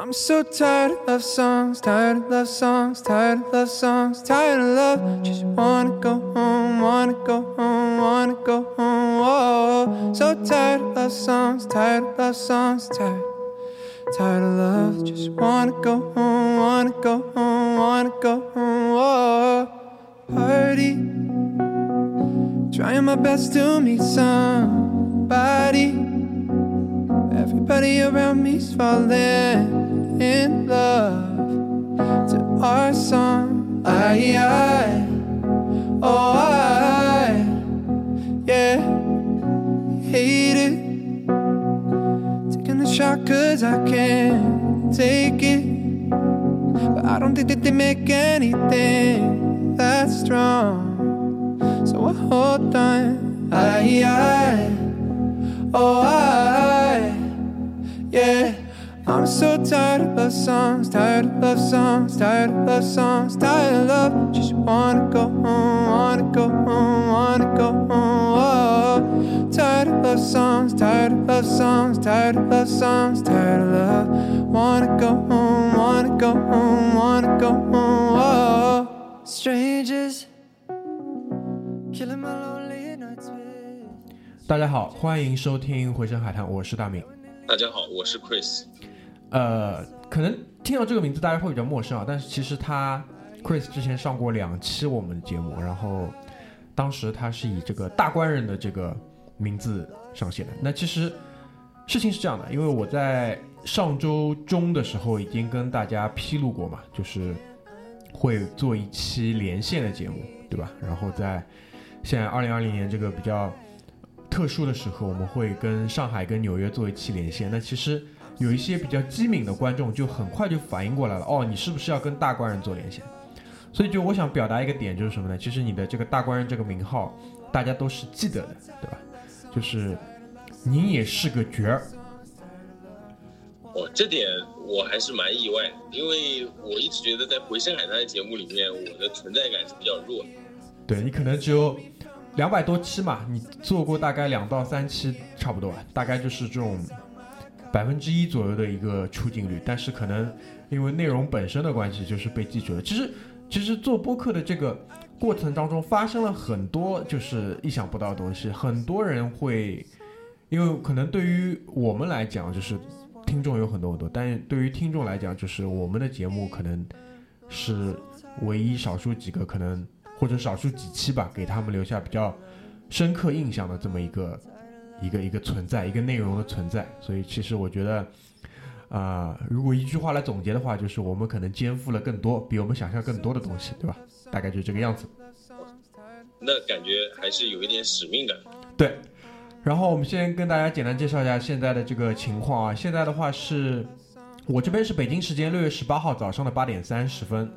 I'm so tired of love songs, tired of love songs, tired of love songs, tired of love. Just wanna go home, wanna go home, wanna go home. Oh, so tired of love songs, tired of love songs, tired. Tired of love, just wanna go home, wanna go home, wanna go home. Oh, party. Trying my best to meet somebody. Everybody around me's falling in love to our song. I, I, oh, I, yeah, hate it. Taking the shot cause I can't take it. But I don't think that they make anything that strong. So I hold on. I, I, oh, I, yeah. I'm so tired of love songs, tired of love songs, tired of love songs, tired of love. Just wanna go home, wanna go home, wanna go home. Oh, tired of love songs, tired of love songs, tired of love songs, tired of love. Wanna go home, wanna go home, wanna go home. Oh, strangers killing my lonely nights with. 大家好，欢迎收听《回声海滩》，我是大明。大家好，我是 Chris。 呃，可能听到这个名字大家会比较陌生啊，但是其实他 Chris 之前上过两期我们的节目，然后当时他是以这个大官人的这个名字上线的。那其实事情是这样的，因为我在上周中的时候已经跟大家披露过嘛，就是会做一期连线的节目，对吧？然后在现在二零二零年这个比较特殊的时候，我们会跟上海、跟纽约做一期连线。那其实有一些比较机敏的观众就很快就反应过来了，哦，你是不是要跟大官人做连线？所以就我想表达一个点就是什么呢？其实你的这个大官人这个名号，大家都是记得的，对吧？就是您也是个角儿，哦，这点我还是蛮意外的，因为我一直觉得在《回声海滩》的节目里面，我的存在感是比较弱的。对你可能只有两百多期嘛，你做过大概两到三期差不多，大概就是这种百分之一左右的一个出镜率，但是可能因为内容本身的关系，就是被记住了。其实，其实做播客的这个过程当中发生了很多就是意想不到的东西，很多人会，因为可能对于我们来讲，就是听众有很多很多，但是对于听众来讲，就是我们的节目可能是唯一少数几个可能或者少数几期吧，给他们留下比较深刻印象的这么一个一个一个存在，一个内容的存在。所以其实我觉得，啊、如果一句话来总结的话，就是我们可能肩负了更多，比我们想象更多的东西，对吧？大概就是这个样子。那感觉还是有一点使命感。对，然后我们先跟大家简单介绍一下现在的这个情况啊。现在的话是，我这边是北京时间六月十八号早上的八点三十分，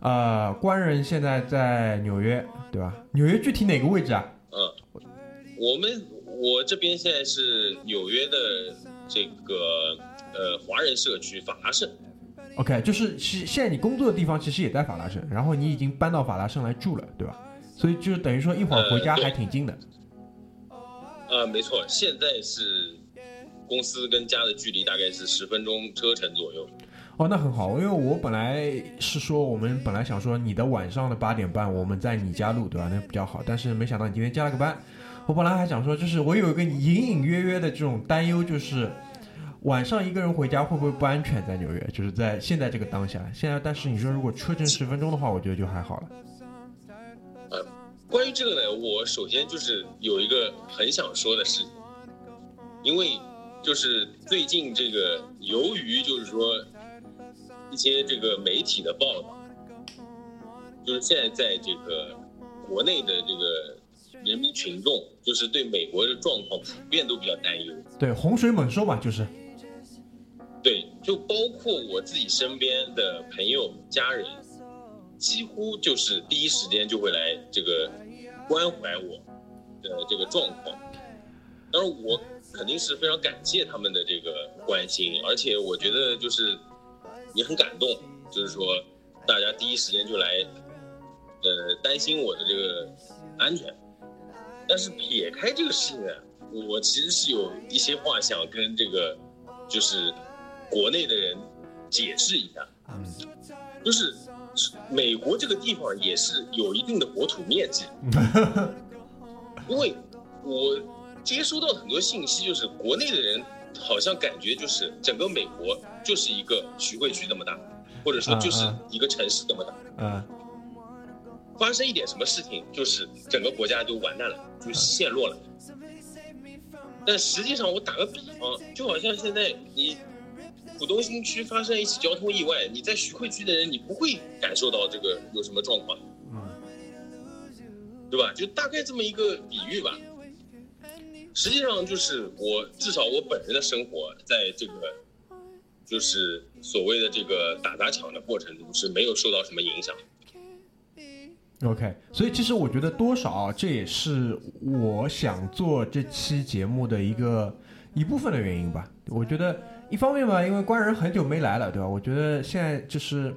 呃，官人现在在纽约，对吧？纽约具体哪个位置啊？嗯，我们我这边现在是纽约的这个呃华人社区法拉盛。OK，就是其实现在你工作的地方其实也在法拉盛，然后你已经搬到法拉盛来住了，对吧？所以就是等于说一会儿回家还挺近的。呃，没错，现在是公司跟家的距离大概是十分钟车程左右。哦，那很好，因为我本来是说我们本来想说你的晚上的八点半我们在你家录，对吧？那比较好，但是没想到你今天加了个班。我本来还想说，就是我有一个隐隐约约的这种担忧，就是晚上一个人回家会不会不安全？在纽约，就是在现在这个当下，现在但是你说如果车程十分钟的话，我觉得就还好了。呃 关于这个呢，我首先就是有一个很想说的事情，因为就是最近这个由于就是说一些这个媒体的报道，就是现在在这个国内的这个人民群众，就是对美国的状况普遍都比较担忧。对，洪水猛兽嘛，就是对，就包括我自己身边的朋友、家人，几乎就是第一时间就会来这个关怀我的这个状况。当然，我肯定是非常感谢他们的这个关心，而且我觉得就是也很感动，就是说大家第一时间就来，呃，担心我的这个安全。但是撇开这个事情呢，我其实是有一些话想跟这个就是国内的人解释一下，就是美国这个地方也是有一定的国土面积，因为我接收到很多信息，就是国内的人好像感觉就是整个美国就是一个徐汇区这么大，或者说就是一个城市这么大，嗯，发生一点什么事情，就是整个国家就完蛋了，就陷落了。但实际上，我打个比方，就好像现在你浦东新区发生一起交通意外，你在徐汇区的人，你不会感受到这个有什么状况，对吧？就大概这么一个比喻吧。实际上，就是我至少我本人的生活在这个就是所谓的这个打砸抢的过程中是没有受到什么影响。OK，所以其实我觉得多少这也是我想做这期节目的一个一部分的原因吧。我觉得一方面吧，因为官人很久没来了，对吧？我觉得现在就是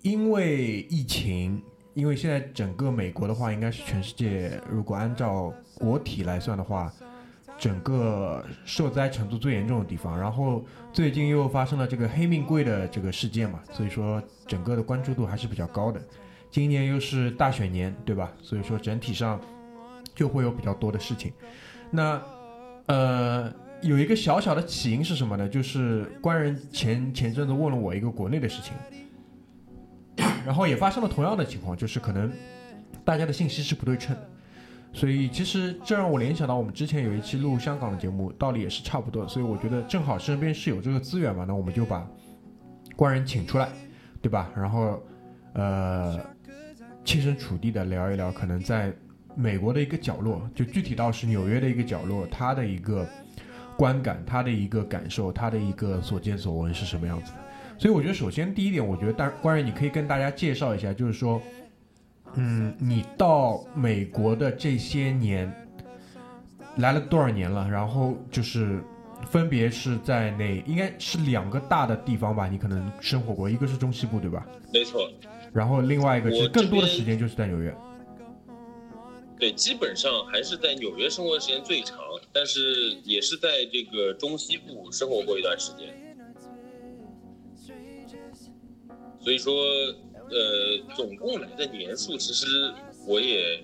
因为疫情，因为现在整个美国的话，应该是全世界如果按照国体来算的话，整个受灾程度最严重的地方。然后最近又发生了这个黑命贵的这个事件嘛，所以说整个的关注度还是比较高的。今年又是大选年，对吧？所以说整体上就会有比较多的事情。那呃，有一个小小的起因是什么呢？就是官人前前阵子问了我一个国内的事情，然后也发生了同样的情况，就是可能大家的信息是不对称。所以其实这让我联想到我们之前有一期录香港的节目，道理也是差不多。所以我觉得正好身边是有这个资源嘛，那我们就把官人请出来，对吧？然后呃。切身处地的聊一聊，可能在美国的一个角落，就具体到是纽约的一个角落，他的一个观感，他的一个感受，他的一个所见所闻是什么样子的。所以我觉得，首先第一点，我觉得大关于你可以跟大家介绍一下，就是说，嗯，你到美国的这些年来了多少年了？然后就是分别是在哪，应该是两个大的地方吧？你可能生活过，一个是中西部，对吧？没错。然后另外一个是更多的时间就是在纽约，对，基本上还是在纽约生活的时间最长，但是也是在这个中西部生活过一段时间。所以说，呃，总共来的年数，其实我也，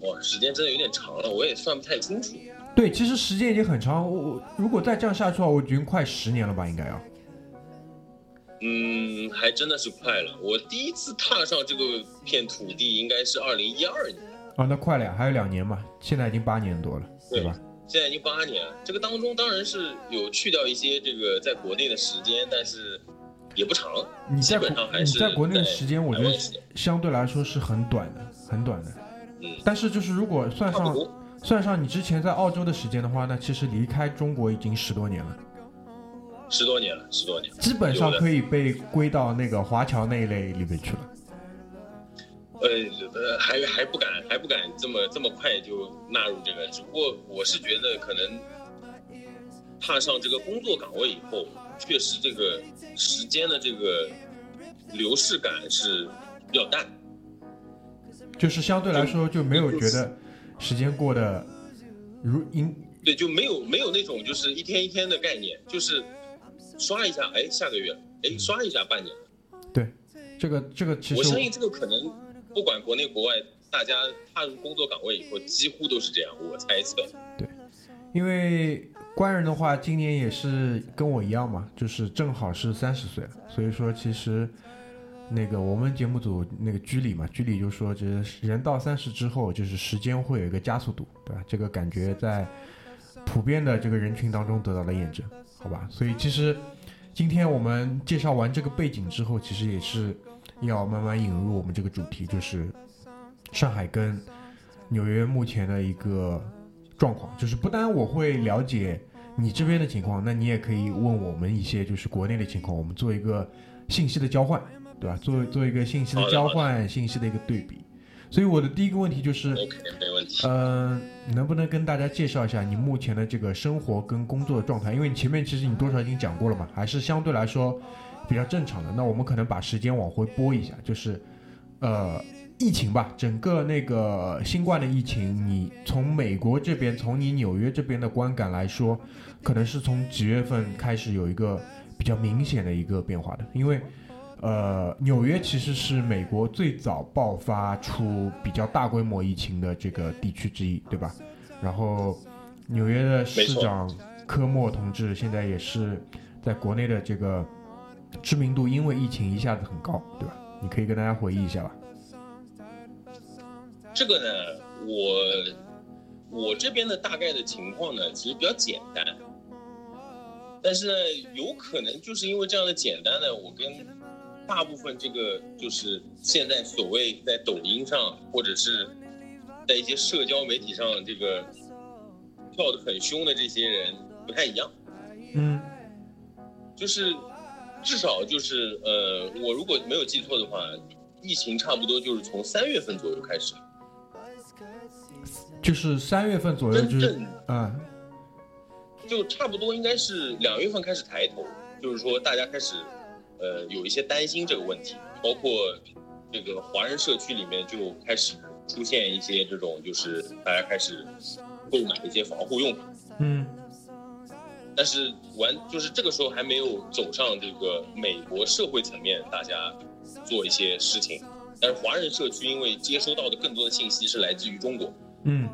哇，时间真的有点长了，我也算不太清楚。对，其实时间已经很长，我我如果再这样下去的话，我已经快十年了吧，应该要。嗯，还真的是快了。我第一次踏上这个片土地应该是二零一二年。啊，那快了呀，还有两年嘛，现在已经八年多了，对吧？现在已经八年了，这个当中当然是有去掉一些这个在国内的时间，但是也不长。你在基本上还是你在国内的时间，我觉得相对来说是很短的，很短的。嗯，但是就是如果算上。算上你之前在澳洲的时间的话，那其实离开中国已经十多年了，十多年了，十多年了。基本上可以被归到那个华侨那一类里面去了。呃呃，还还不敢，还不敢这么这么快就纳入这个。只不过我是觉得，可能踏上这个工作岗位以后，确实这个时间的这个流逝感是比较淡。就是相对来说就没有觉得时间过得如因对，就没有没有那种就是一天一天的概念，就是刷一下，哎，下个月，哎，刷一下半年。对这个这个其实我相信这个可能不管国内国外，大家踏入工作岗位以后，几乎都是这样，我猜测。对因为官人的话，今年也是跟我一样嘛，就是正好是三十岁，所以说其实那个我们节目组那个居里嘛，居里就说，就是人到三十之后，就是时间会有一个加速度，对吧？这个感觉在普遍的这个人群当中得到了验证，好吧？所以其实今天我们介绍完这个背景之后，其实也是要慢慢引入我们这个主题，就是上海跟纽约目前的一个状况，就是不单我会了解你这边的情况，那你也可以问我们一些就是国内的情况，我们做一个信息的交换，对吧？做做一个信息的交换，信息的一个对比。所以我的第一个问题就是，OK，没问题。呃，能不能跟大家介绍一下你目前的这个生活跟工作的状态？因为你前面其实你多少已经讲过了嘛，还是相对来说比较正常的。那我们可能把时间往回拨一下，就是呃，疫情吧，整个那个新冠的疫情，你从美国这边，从你纽约这边的观感来说，可能是从几月份开始有一个比较明显的一个变化的，因为呃，纽约其实是美国最早爆发出比较大规模疫情的这个地区之一，对吧？然后纽约的市长科莫同志现在也是在国内的这个知名度，因为疫情一下子很高，对吧？你可以跟大家回忆一下吧。这个呢，我我这边的大概的情况呢，其实比较简单，但是呢，有可能就是因为这样的简单呢，我跟大部分这个就是现在所谓在抖音上或者是在一些社交媒体上这个跳的很凶的这些人不太一样，嗯，就是至少就是呃，我如果没有记错的话，疫情差不多就是从三月份左右开始。就是三月份左右，就是啊，就差不多应该是两月份开始抬头，就是说大家开始，呃，有一些担心这个问题，包括这个华人社区里面就开始出现一些这种，就是大家开始购买一些防护用品，嗯，但是完就是这个时候还没有走上这个美国社会层面，大家做一些事情，但是华人社区因为接收到的更多的信息是来自于中国。嗯，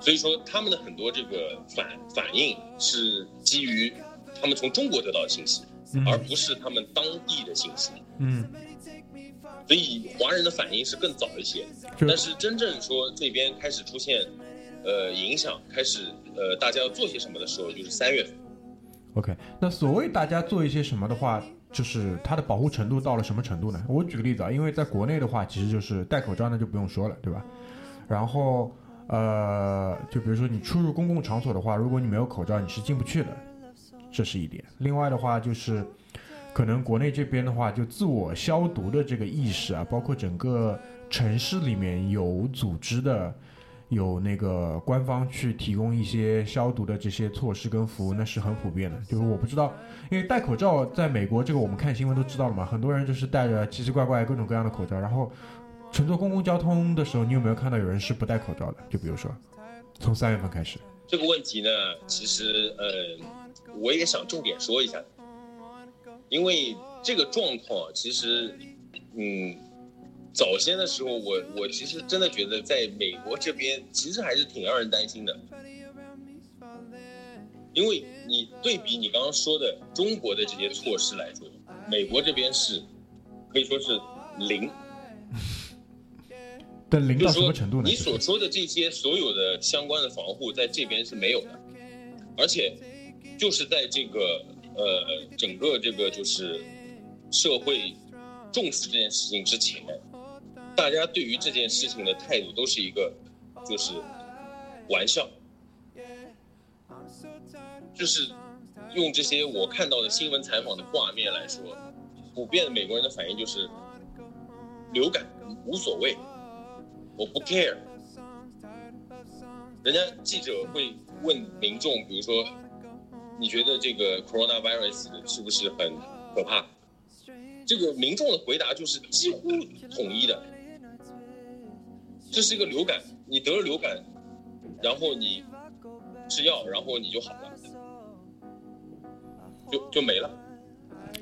所以说他们的很多这个反反应是基于他们从中国得到的信息，而不是他们当地的信息。嗯，所以华人的反应是更早一些，但是真正说这边开始出现呃影响，开始呃大家要做些什么的时候，就是三月份。OK，那所谓大家做一些什么的话，就是它的保护程度到了什么程度呢？我举个例子啊，因为在国内的话，其实就是戴口罩那就不用说了，对吧？然后，呃，就比如说你出入公共场所的话，如果你没有口罩，你是进不去的，这是一点。另外的话就是，可能国内这边的话，就自我消毒的这个意识啊，包括整个城市里面有组织的，有那个官方去提供一些消毒的这些措施跟服务，那是很普遍的。就是我不知道，因为戴口罩在美国这个我们看新闻都知道了嘛，很多人就是戴着奇奇怪怪各种各样的口罩，然后。乘坐公共交通的时候，你有没有看到有人是不戴口罩的？就比如说，从三月份开始，这个问题呢，其实呃，我也想重点说一下，因为这个状况其实，嗯，早先的时候，我我其实真的觉得在美国这边其实还是挺让人担心的，因为你对比你刚刚说的中国的这些措施来说，美国这边是可以说是零。但零到什么程度呢？你所说的这些所有的相关的防护，在这边是没有的，而且就是在这个呃整个这个就是社会重视这件事情之前，大家对于这件事情的态度都是一个就是玩笑，就是用这些我看到的新闻采访的画面来说，普遍的美国人的反应就是流感无所谓。我不 care，人家记者会问民众，比如说，你觉得这个 coronavirus 是不是很可怕？这个民众的回答就是几乎统一的，这是一个流感，你得了流感，然后你吃药，然后你就好了，就就没了。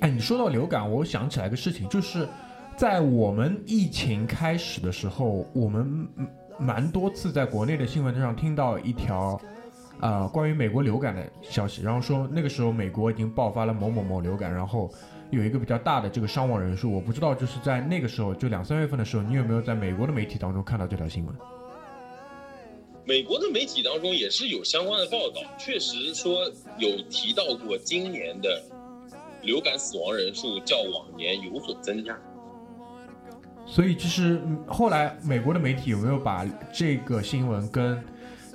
哎，你说到流感，我想起来个事情，就是。在我们疫情开始的时候，我们蛮多次在国内的新闻上听到一条，啊，关于美国流感的消息，然后说那个时候美国已经爆发了某某某流感，然后有一个比较大的这个伤亡人数。我不知道就是在那个时候，就两三月份的时候，你有没有在美国的媒体当中看到这条新闻？美国的媒体当中也是有相关的报道，确实说有提到过今年的流感死亡人数较往年有所增加。所以，就是后来美国的媒体有没有把这个新闻跟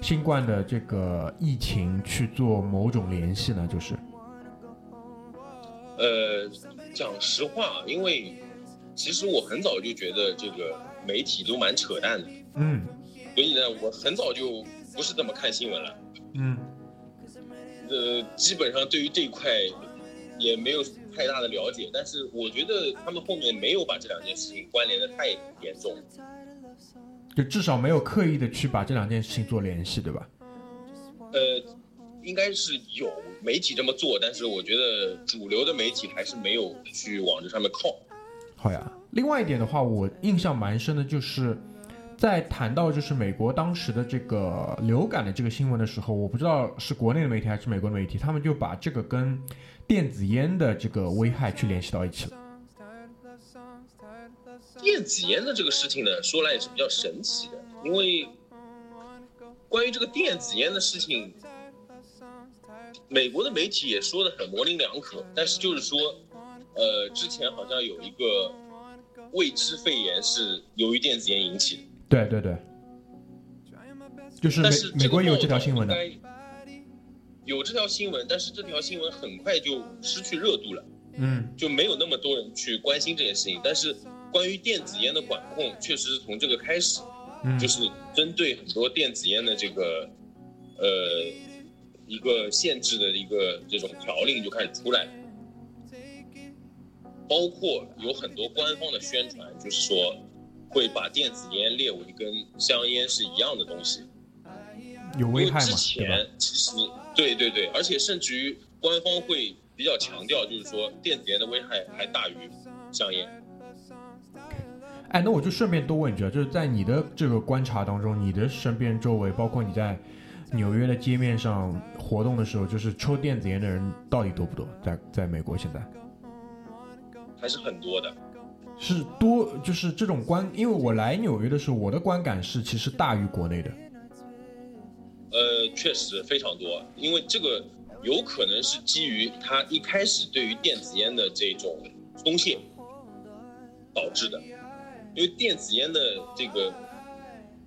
新冠的这个疫情去做某种联系呢？就是，呃，讲实话，因为其实我很早就觉得这个媒体都蛮扯淡的，嗯，所以呢，我很早就不是怎么看新闻了，嗯，呃，基本上对于这一块也没有。太大的了解，但是我觉得他们后面没有把这两件事情关联的太严重，就至少没有刻意的去把这两件事情做联系，对吧？呃，应该是有媒体这么做，但是我觉得主流的媒体还是没有去往这上面靠。好呀。另外一点的话，我印象蛮深的，就是在谈到就是美国当时的这个流感的这个新闻的时候，我不知道是国内的媒体还是美国的媒体，他们就把这个跟电子烟的这个危害去联系到一起了。电子烟的这个事情呢，说来也是比较神奇的，因为关于这个电子烟的事情，美国的媒体也说的很模棱两可，但是就是说，呃，之前好像有一个未知肺炎是由于电子烟引起的，对对对，就是美但是美国也有这条新闻的。有这条新闻，但是这条新闻很快就失去热度了。嗯，就没有那么多人去关心这件事情。但是关于电子烟的管控，确实是从这个开始，嗯就是针对很多电子烟的这个呃一个限制的一个这种条令就开始出来了，包括有很多官方的宣传，就是说会把电子烟列为跟香烟是一样的东西。有危害嘛之？前其实对对对，而且甚至于官方会比较强调，就是说电子烟的危害还大于香烟。哎，那我就顺便多问一句啊，就是在你的这个观察当中，你的身边周围，包括你在纽约的街面上活动的时候，就是抽电子烟的人到底多不多？在在美国现在还是很多的。是多，就是这种观，因为我来纽约的时候，我的观感是其实大于国内的。呃，确实非常多，因为这个有可能是基于他一开始对于电子烟的这种松懈导致的，因为电子烟的这个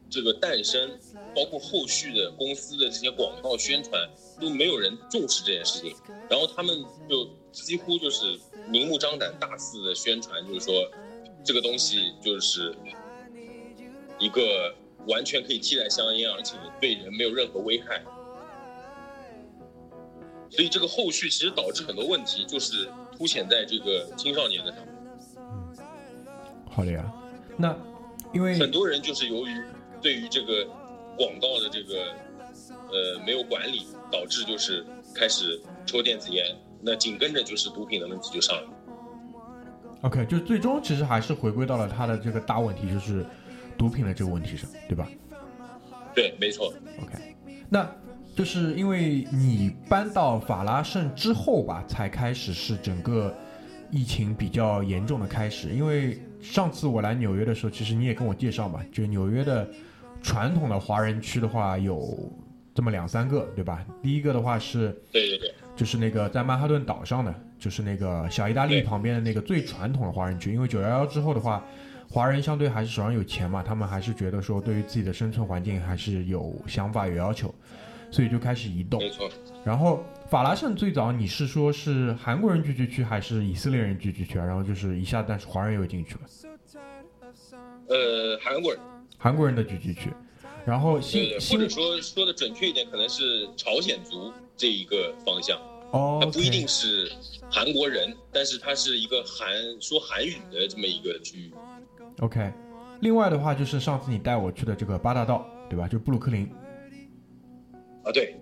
这个诞生，包括后续的公司的这些广告宣传，都没有人重视这件事情，然后他们就几乎就是明目张胆、大肆的宣传，就是说这个东西就是一个完全可以替代香烟，而且对人没有任何危害。所以这个后续其实导致很多问题，就是凸显在这个青少年的上面。好的呀，那因为很多人就是由于对于这个广告的这个呃没有管理，导致就是开始抽电子烟，那紧跟着就是毒品的问题就上来了。OK，就最终其实还是回归到了他的这个大问题，就是毒品的这个问题上，对吧？对，没错。OK，那就是因为你搬到法拉盛之后吧，才开始是整个疫情比较严重的开始。因为上次我来纽约的时候，其实你也跟我介绍嘛，就纽约的传统的华人区的话有这么两三个，对吧？第一个的话是对对对，就是那个在曼哈顿岛上的，就是那个小意大利旁边的那个最传统的华人区。因为九幺幺之后的话，华人相对还是手上有钱嘛，他们还是觉得说对于自己的生存环境还是有想法有要求，所以就开始移动。没错。然后法拉盛最早你是说是韩国人聚居区还是以色列人聚居区啊？然后就是一下，但是华人又进去了，呃，韩国人，韩国人的聚居区。然后对对，或者说说的准确一点，可能是朝鲜族这一个方向。哦它不一定是韩国人，但是它是一个韩说韩语的这么一个区域。OK。另外的话就是上次你带我去的这个八大道，对吧？就布鲁克林。啊，对，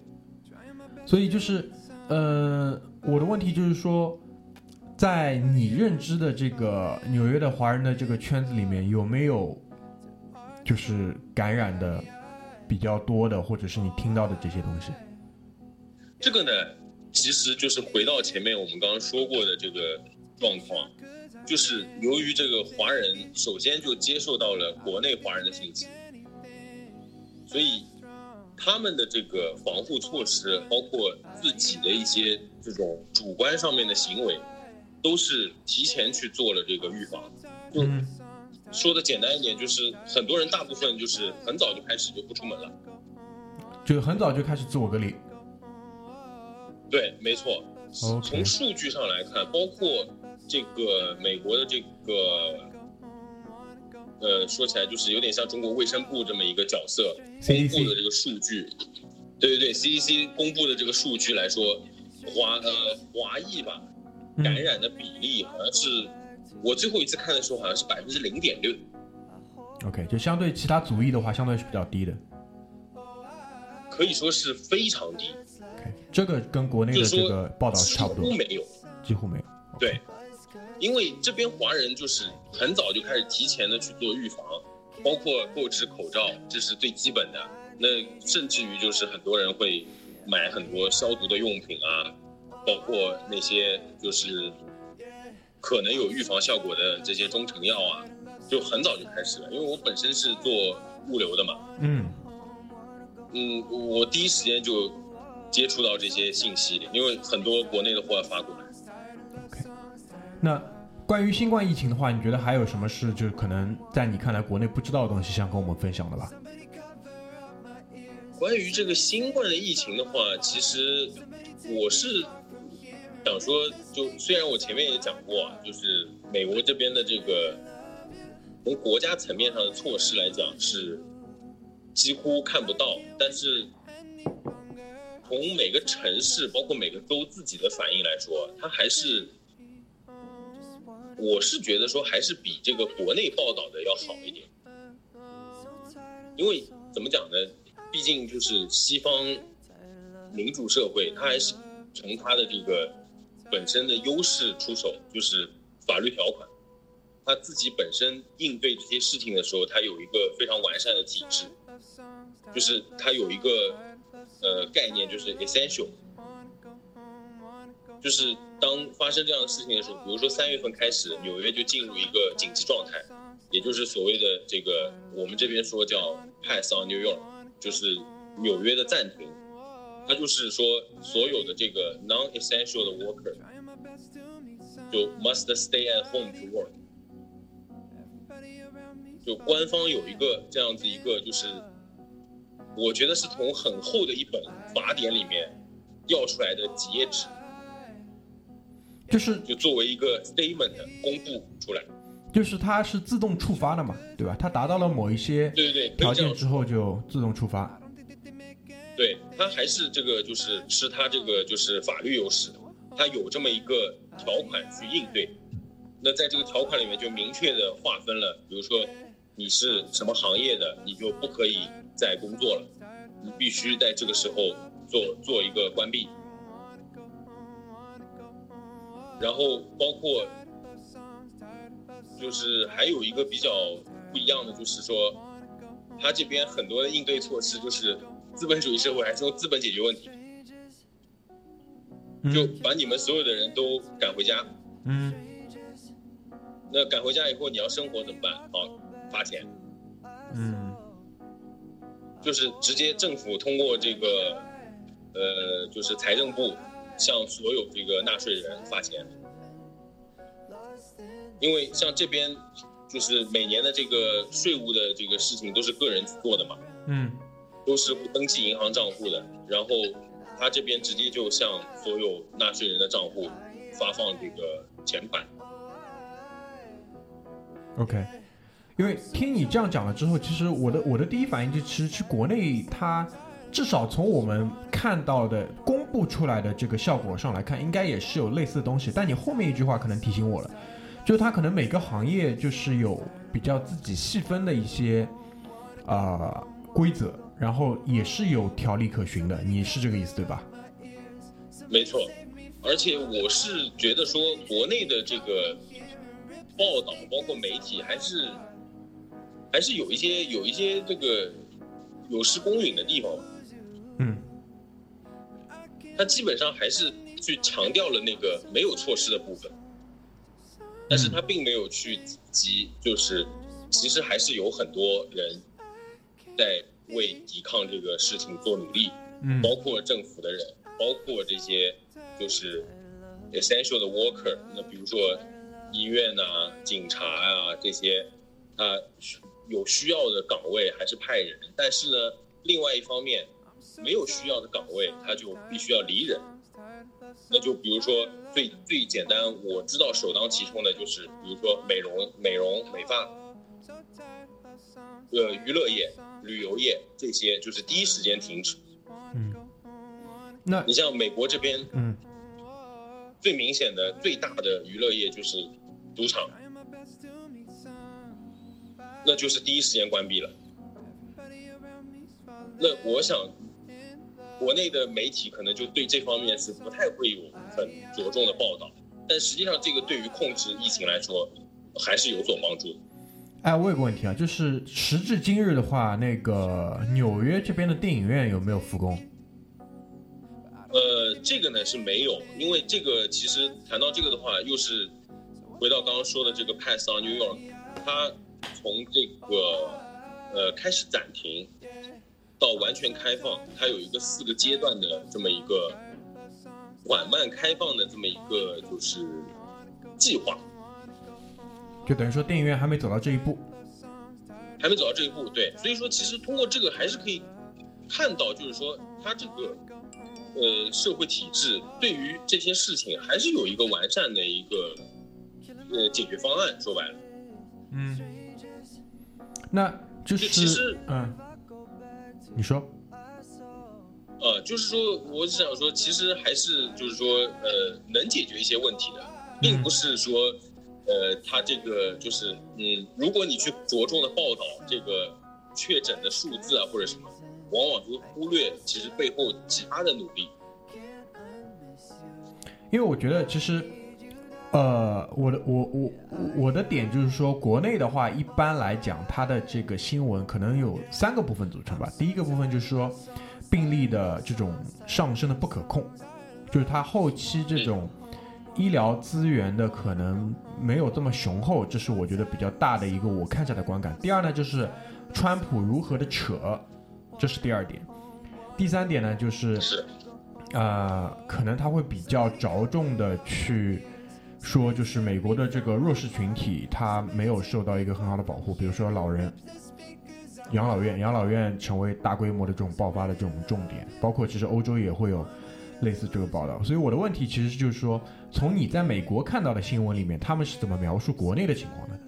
所以就是，呃，我的问题就是说，在你认知的这个纽约的华人的这个圈子里面，有没有就是感染的比较多的，或者是你听到的这些东西？这个呢，其实就是回到前面我们刚刚说过的这个状况，就是由于这个华人首先就接受到了国内华人的信息，所以他们的这个防护措施，包括自己的一些这种主观上面的行为，都是提前去做了这个预防。就嗯说的简单一点，就是很多人大部分就是很早就开始就不出门了。就很早就开始自我隔离。对，没错。从数据上来看，包括这个美国的这个，呃，说起来就是有点像中国卫生部这么一个角色公布的这个数据。对对对，CDC 公布的这个数据来说，华呃华裔吧嗯感染的比例好像是，我最后一次看的时候好像是百分之零点六。OK，就相对其他族裔的话，相对是比较低的。可以说是非常低。OK，这个跟国内的这个报道是差不多几乎，没有。几乎没有。对，因为这边华人就是很早就开始提前的去做预防，包括购置口罩，这是最基本的。那甚至于就是很多人会买很多消毒的用品啊，包括那些就是可能有预防效果的这些中成药啊，就很早就开始了。因为我本身是做物流的嘛，嗯，嗯，我第一时间就接触到这些信息，因为很多国内的货要发过来。那关于新冠疫情的话，你觉得还有什么是就是可能在你看来国内不知道的东西，想跟我们分享的吧？关于这个新冠的疫情的话，其实我是想说，就虽然我前面也讲过啊，就是美国这边的这个从国家层面上的措施来讲是几乎看不到，但是从每个城市，包括每个州自己的反应来说，它还是，我是觉得说还是比这个国内报道的要好一点，因为怎么讲呢？毕竟就是西方民主社会，它还是从它的这个本身的优势出手，就是法律条款，它自己本身应对这些事情的时候，它有一个非常完善的体制，就是它有一个呃概念，就是 essential，就是当发生这样的事情的时候，比如说三月份开始，纽约就进入一个紧急状态，也就是所谓的这个我们这边说叫 pass on New York。就是纽约的暂停，它就是说所有的这个 non-essential 的 worker 就 must stay at home to work。就官方有一个这样子一个，就是我觉得是从很厚的一本法典里面调出来的几页纸，就是就作为一个 statement 公布出来。就是它是自动触发的嘛，对吧？它达到了某一些对对对，条件之后就自动触发。对，它还是这个就是是它这个就是法律优势，它有这么一个条款去应对。那在这个条款里面就明确的划分了，比如说你是什么行业的，你就不可以再工作了，你必须在这个时候做做一个关闭。然后包括就是还有一个比较不一样的，就是说他这边很多的应对措施就是资本主义社会还是用资本解决问题，就嗯把你们所有的人都赶回家。嗯那赶回家以后你要生活怎么办？好，发钱，嗯就是直接政府通过这个，呃，就是财政部向所有这个纳税人发钱。因为像这边就是每年的这个税务的这个事情都是个人去做的嘛，嗯都是不登记银行账户的，然后他这边直接就向所有纳税人的账户发放这个钱款。，OK。因为听你这样讲了之后，其实我的我的第一反应就其实是国内它至少从我们看到的公布出来的这个效果上来看，应该也是有类似的东西。但你后面一句话可能提醒我了，就是它可能每个行业就是有比较自己细分的一些啊规则，然后也是有条例可循的。你是这个意思对吧？没错，而且我是觉得说，国内的这个报道，包括媒体，还是还是有一些有一些这个有失公允的地方。嗯。他基本上还是去强调了那个没有措施的部分，但是他并没有去及，就是其实还是有很多人在为抵抗这个事情做努力。嗯。包括政府的人，包括这些就是 essential 的 worker，那比如说医院呐、警察啊这些，他有需要的岗位还是派人，但是呢，另外一方面没有需要的岗位，他就必须要离人。那就比如说最最简单，我知道首当其冲的就是，比如说美容、美容、美发，呃，娱乐业、旅游业这些，就是第一时间停止。嗯，那你像美国这边嗯最明显的、最大的娱乐业就是赌场，那就是第一时间关闭了。那我想，国内的媒体可能就对这方面是不太会有很着重的报道，但实际上这个对于控制疫情来说还是有所帮助的。哎，我有个问题啊，就是时至今日的话，那个纽约这边的电影院有没有复工？呃，这个呢是没有，因为这个其实谈到这个的话，又是回到刚刚说的这个 Pass on New York，它从这个呃开始暂停到完全开放，它有一个四个阶段的这么一个缓慢开放的这么一个就是计划，就等于说电影院还没走到这一步。还没走到这一步，对，所以说其实通过这个还是可以看到，就是说它这个呃社会体制对于这些事情还是有一个完善的一个呃解决方案。说白了，嗯，那就就是其实嗯，你说，呃，就是说，我只想说，其实还是就是说，呃，能解决一些问题的，并不是说，呃，他这个就是，嗯，如果你去着重的报道这个确诊的数字啊或者什么，往往就忽略其实背后其他的努力。因为我觉得其实，呃，我的我我我的点就是说，国内的话，一般来讲，它的这个新闻可能有三个部分组成吧。第一个部分就是说，病例的这种上升的不可控，就是它后期这种医疗资源的可能没有这么雄厚，这是我觉得比较大的一个我看下的观感。第二呢，就是川普如何的扯，这是第二点。第三点呢，就是是，呃，可能他会比较着重的去说，就是美国的这个弱势群体，他没有受到一个很好的保护，比如说老人、养老院，养老院成为大规模的这种爆发的这种重点，包括其实欧洲也会有类似这个报道。所以我的问题其实就是说，从你在美国看到的新闻里面，他们是怎么描述国内的情况的？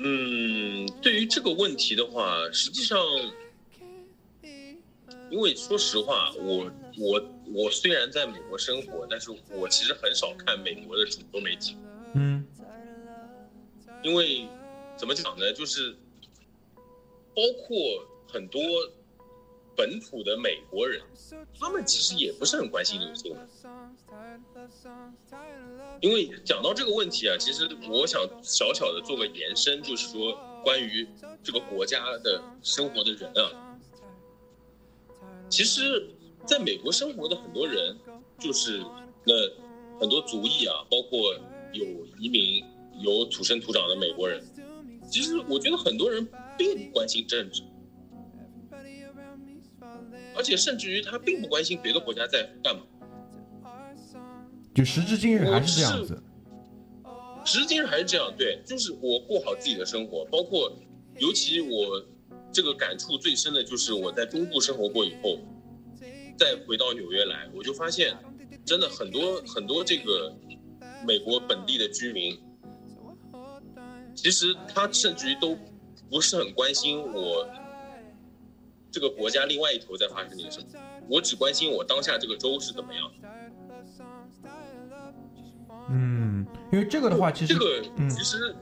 嗯，对于这个问题的话，实际上，因为说实话，我我我虽然在美国生活，但是我其实很少看美国的主流媒体。嗯因为怎么讲呢，就是包括很多本土的美国人，他们其实也不是很关心这个新闻。因为讲到这个问题啊，其实我想小小的做个延伸，就是说关于这个国家的生活的人啊，其实在美国生活的很多人，就是那很多族裔啊，包括有移民、有土生土长的美国人，其实我觉得很多人并不关心政治，而且甚至于他并不关心别的国家在干嘛。就时至今日还是这样子。时至今日还是这样，对，就是我过好自己的生活，包括尤其我这个感触最深的就是我在中部生活过以后，再回到纽约来，我就发现，真的很多很多这个美国本地的居民，其实他甚至于都不是很关心我这个国家另外一头在发生点什么，我只关心我当下这个州是怎么样。嗯，因为这个的话，其实这个嗯其实，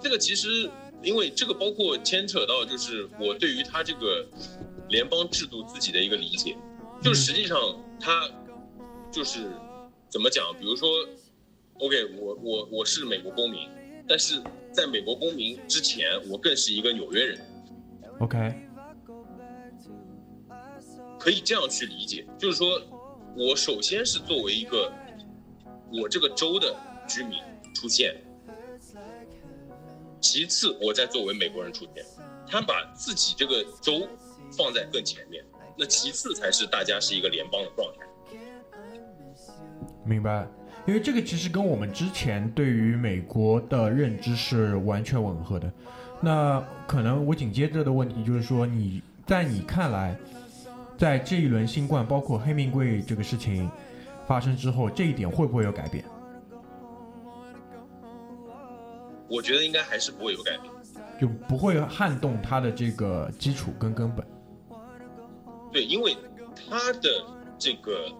这个其实，因为这个包括牵扯到，就是我对于他这个联邦制度自己的一个理解，就实际上他就是怎么讲，比如说，OK，我我我是美国公民，但是在美国公民之前，我更是一个纽约人，OK，可以这样去理解，就是说我首先是作为一个我这个州的居民出现，其次我再作为美国人出现，他把自己这个州放在更前面，那其次才是大家是一个联邦的状态。明白。因为这个其实跟我们之前对于美国的认知是完全吻合的。那可能我紧接着的问题就是说，你在你看来，在这一轮新冠，包括黑命贵这个事情发生之后，这一点会不会有改变？我觉得应该还是不会有改变。就不会撼动他的这个基础跟根本。对，因为他的这个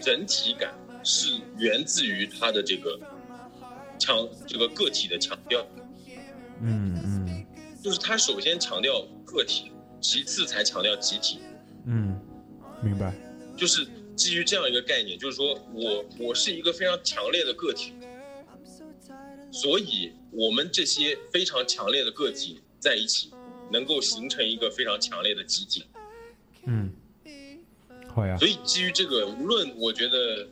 整体感是源自于他的这个强这个个体的强调。嗯嗯，就是他首先强调个体，其次才强调集体，嗯，明白。就是基于这样一个概念，就是说我我是一个非常强烈的个体，所以我们这些非常强烈的个体在一起，能够形成一个非常强烈的集体。嗯，好呀所。以基于这个，无论我觉得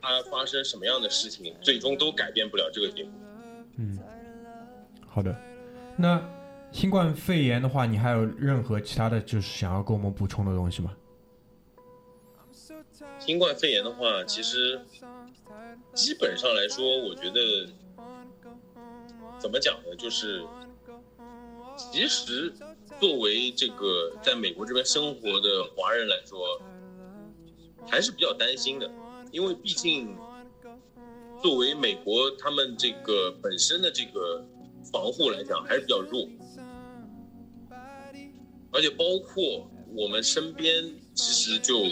它发生什么样的事情，最终都改变不了这个结果。嗯，好的。那新冠肺炎的话，你还有任何其他的就是想要跟我们补充的东西吗？新冠肺炎的话，其实基本上来说，我觉得怎么讲呢？就是其实作为这个在美国这边生活的华人来说，还是比较担心的，因为毕竟作为美国他们这个本身的这个防护来讲，还是比较弱，而且包括我们身边其实就。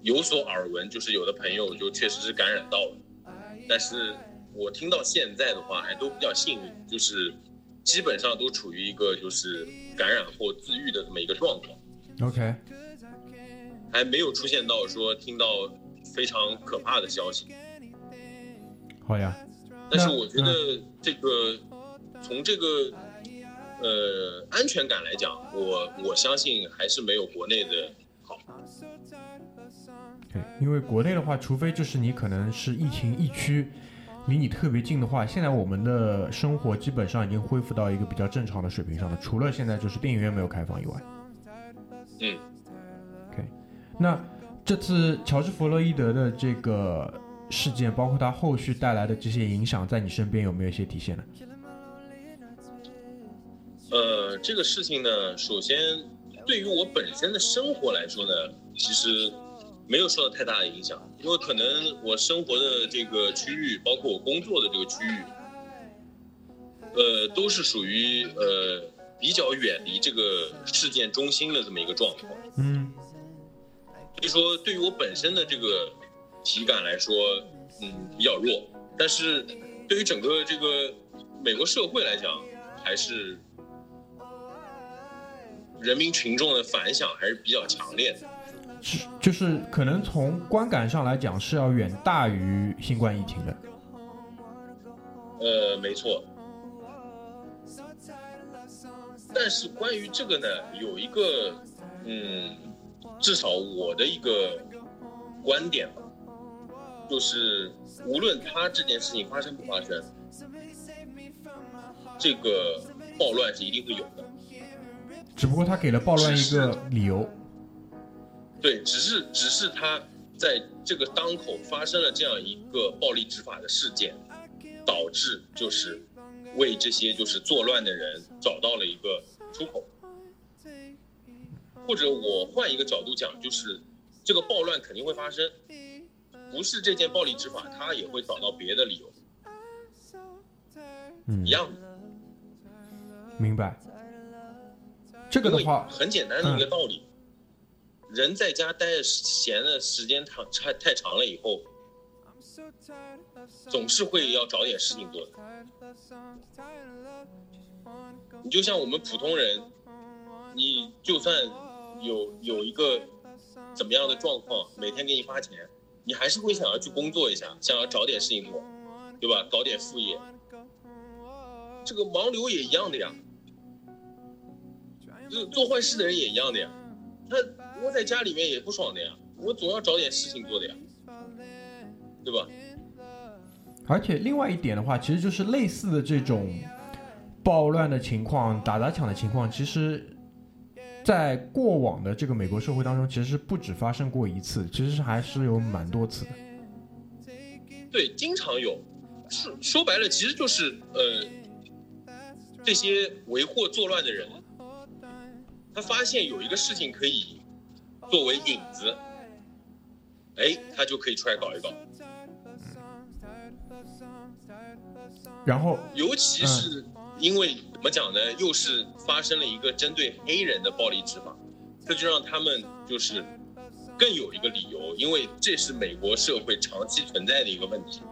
有所耳闻，就是有的朋友就确实是感染到了，但是我听到现在的话还都比较幸运，就是基本上都处于一个就是感染或自愈的这么一个状况，OK，还没有出现到说听到非常可怕的消息。好呀。但是我觉得这个从这个呃安全感来讲，我我相信还是没有国内的好。对，因为国内的话，除非就是你可能是疫情疫区，离你特别近的话，现在我们的生活基本上已经恢复到一个比较正常的水平上了，除了现在就是电影院没有开放以外。嗯，OK，那这次乔治·弗洛伊德的这个事件，包括他后续带来的这些影响，在你身边有没有一些体现呢？呃，这个事情呢，首先对于我本身的生活来说呢，其实没有受到太大的影响，因为可能我生活的这个区域，包括我工作的这个区域，呃，都是属于呃比较远离这个事件中心的这么一个状况。嗯所以说，对于我本身的这个体感来说，嗯，比较弱。但是对于整个这个美国社会来讲，还是人民群众的反响还是比较强烈的。是就是可能从观感上来讲是要远大于新冠疫情的。呃，没错。但是关于这个呢，有一个，嗯，至少我的一个观点吧，就是无论他这件事情发生不发生，这个暴乱是一定会有的。只不过他给了暴乱一个理由。对，只是只是他在这个当口发生了这样一个暴力执法的事件，导致就是为这些就是作乱的人找到了一个出口。或者我换一个角度讲，就是这个暴乱肯定会发生，不是这件暴力执法，他也会找到别的理由，嗯一，样的。明白。这个的话，很简单的一个道理，人在家待着闲的时间长太太长了以后，总是会要找点事情做的。你就像我们普通人，你就算有有一个怎么样的状况，每天给你发钱，你还是会想要去工作一下，想要找点事情做，对吧？搞点副业。这个盲流也一样的呀，就做坏事的人也一样的呀。他窝在家里面也不爽的呀，我总要找点事情做的呀，对吧？而且另外一点的话，其实就是类似的这种暴乱的情况、打砸抢的情况，其实，在过往的这个美国社会当中，其实是不止发生过一次，其实是还是有蛮多次的。对，经常有。说说白了，其实就是呃，这些为祸作乱的人，他发现有一个事情可以作为引子，哎，他就可以出来搞一搞。然后，尤其是因为怎么讲呢，又是发生了一个针对黑人的暴力执法，这就让他们就是更有一个理由，因为这是美国社会长期存在的一个问题。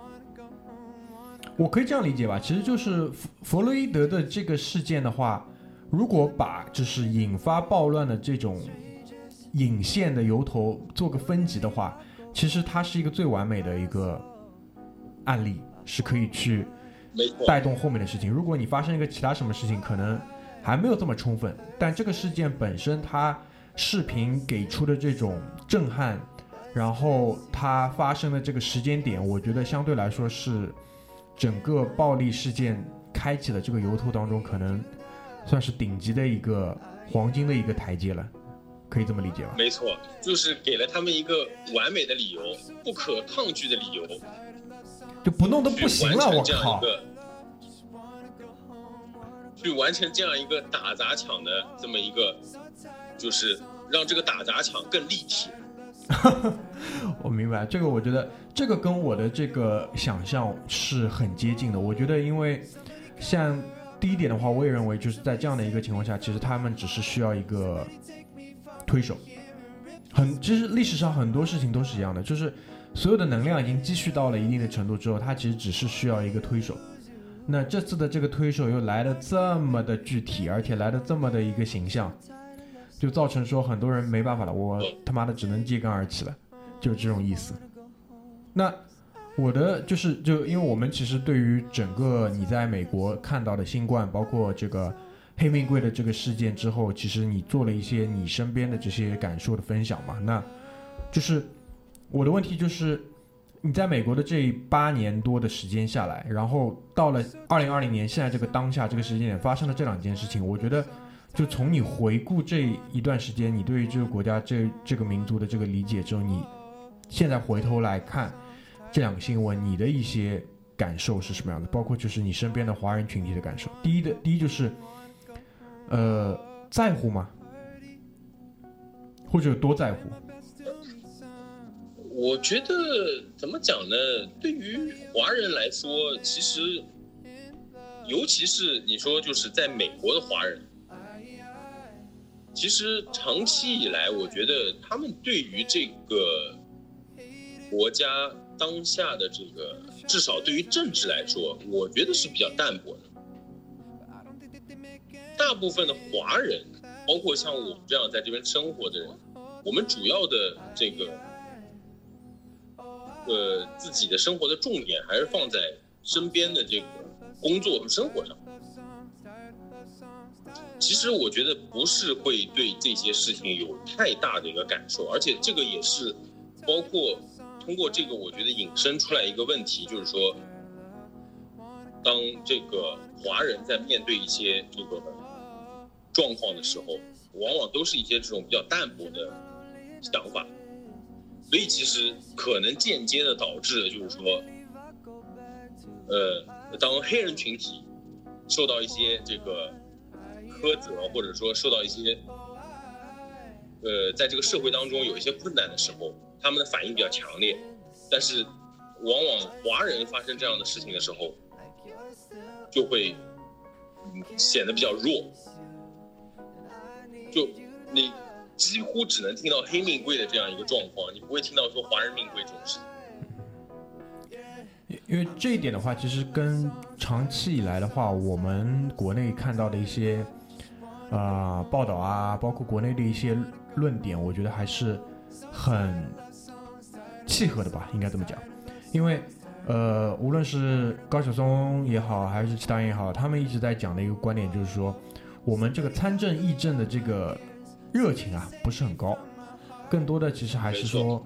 我可以这样理解吧，其实就是弗弗洛伊德的这个事件的话，如果把就是引发暴乱的这种引线的由头做个分级的话，其实它是一个最完美的一个案例，是可以去，带动后面的事情。如果你发生一个其他什么事情，可能还没有这么充分，但这个事件本身，它视频给出的这种震撼，然后它发生的这个时间点，我觉得相对来说是整个暴力事件开启的这个由头当中，可能算是顶级的一个黄金的一个台阶了，可以这么理解吧？没错，就是给了他们一个完美的理由，不可抗拒的理由，就不弄都不行了，我靠去完成这样一个打砸抢的这么一个，就是让这个打砸抢更立体。我明白这个，我觉得这个跟我的这个想象是很接近的。我觉得，因为像第一点的话，我也认为就是在这样的一个情况下，其实他们只是需要一个推手。很，其实历史上很多事情都是一样的，就是所有的能量已经积蓄到了一定的程度之后，它其实只是需要一个推手。那这次的这个推手又来的这么的具体，而且来的这么的一个形象，就造成说很多人没办法了，我他妈的只能揭竿而起了。就这种意思。那我的就是就因为我们其实对于整个你在美国看到的新冠，包括这个黑命贵的这个事件之后，其实你做了一些你身边的这些感受的分享嘛。那就是我的问题就是你在美国的这八年多的时间下来，然后到了二零二零年现在这个当下这个时间点发生了这两件事情，我觉得。就从你回顾这一段时间，你对于这个国家、这这个民族的这个理解之后，你现在回头来看这两个新闻，你的一些感受是什么样的？包括就是你身边的华人群体的感受。第一的，第一就是，呃，在乎吗？或者有多在乎？我觉得怎么讲呢？对于华人来说，其实，尤其是你说就是在美国的华人，其实长期以来，我觉得他们对于这个国家当下的这个，至少对于政治来说，我觉得是比较淡薄的。大部分的华人，包括像我们这样在这边生活的人，我们主要的这个。呃，自己的生活的重点还是放在身边的这个工作和生活上。其实我觉得不是会对这些事情有太大的一个感受，而且这个也是包括通过这个，我觉得引申出来一个问题，就是说，当这个华人在面对一些这个状况的时候，往往都是一些这种比较淡薄的想法。所以其实可能间接的导致的就是说，呃，当黑人群体受到一些这个苛责，或者说受到一些，呃，在这个社会当中有一些困难的时候，他们的反应比较强烈。但是，往往华人发生这样的事情的时候，就会显得比较弱。就你。几乎只能听到黑命贵的这样一个状况，你不会听到说华人命贵这种事。因为这一点的话，其实跟长期以来的话，我们国内看到的一些啊报道啊，包括国内的一些论点，我觉得还是很契合的吧，应该这么讲。因为呃，无论是高晓松也好，还是其他人也好，他们一直在讲的一个观点就是说，我们这个参政议政的这个。热情啊不是很高，更多的其实还是说，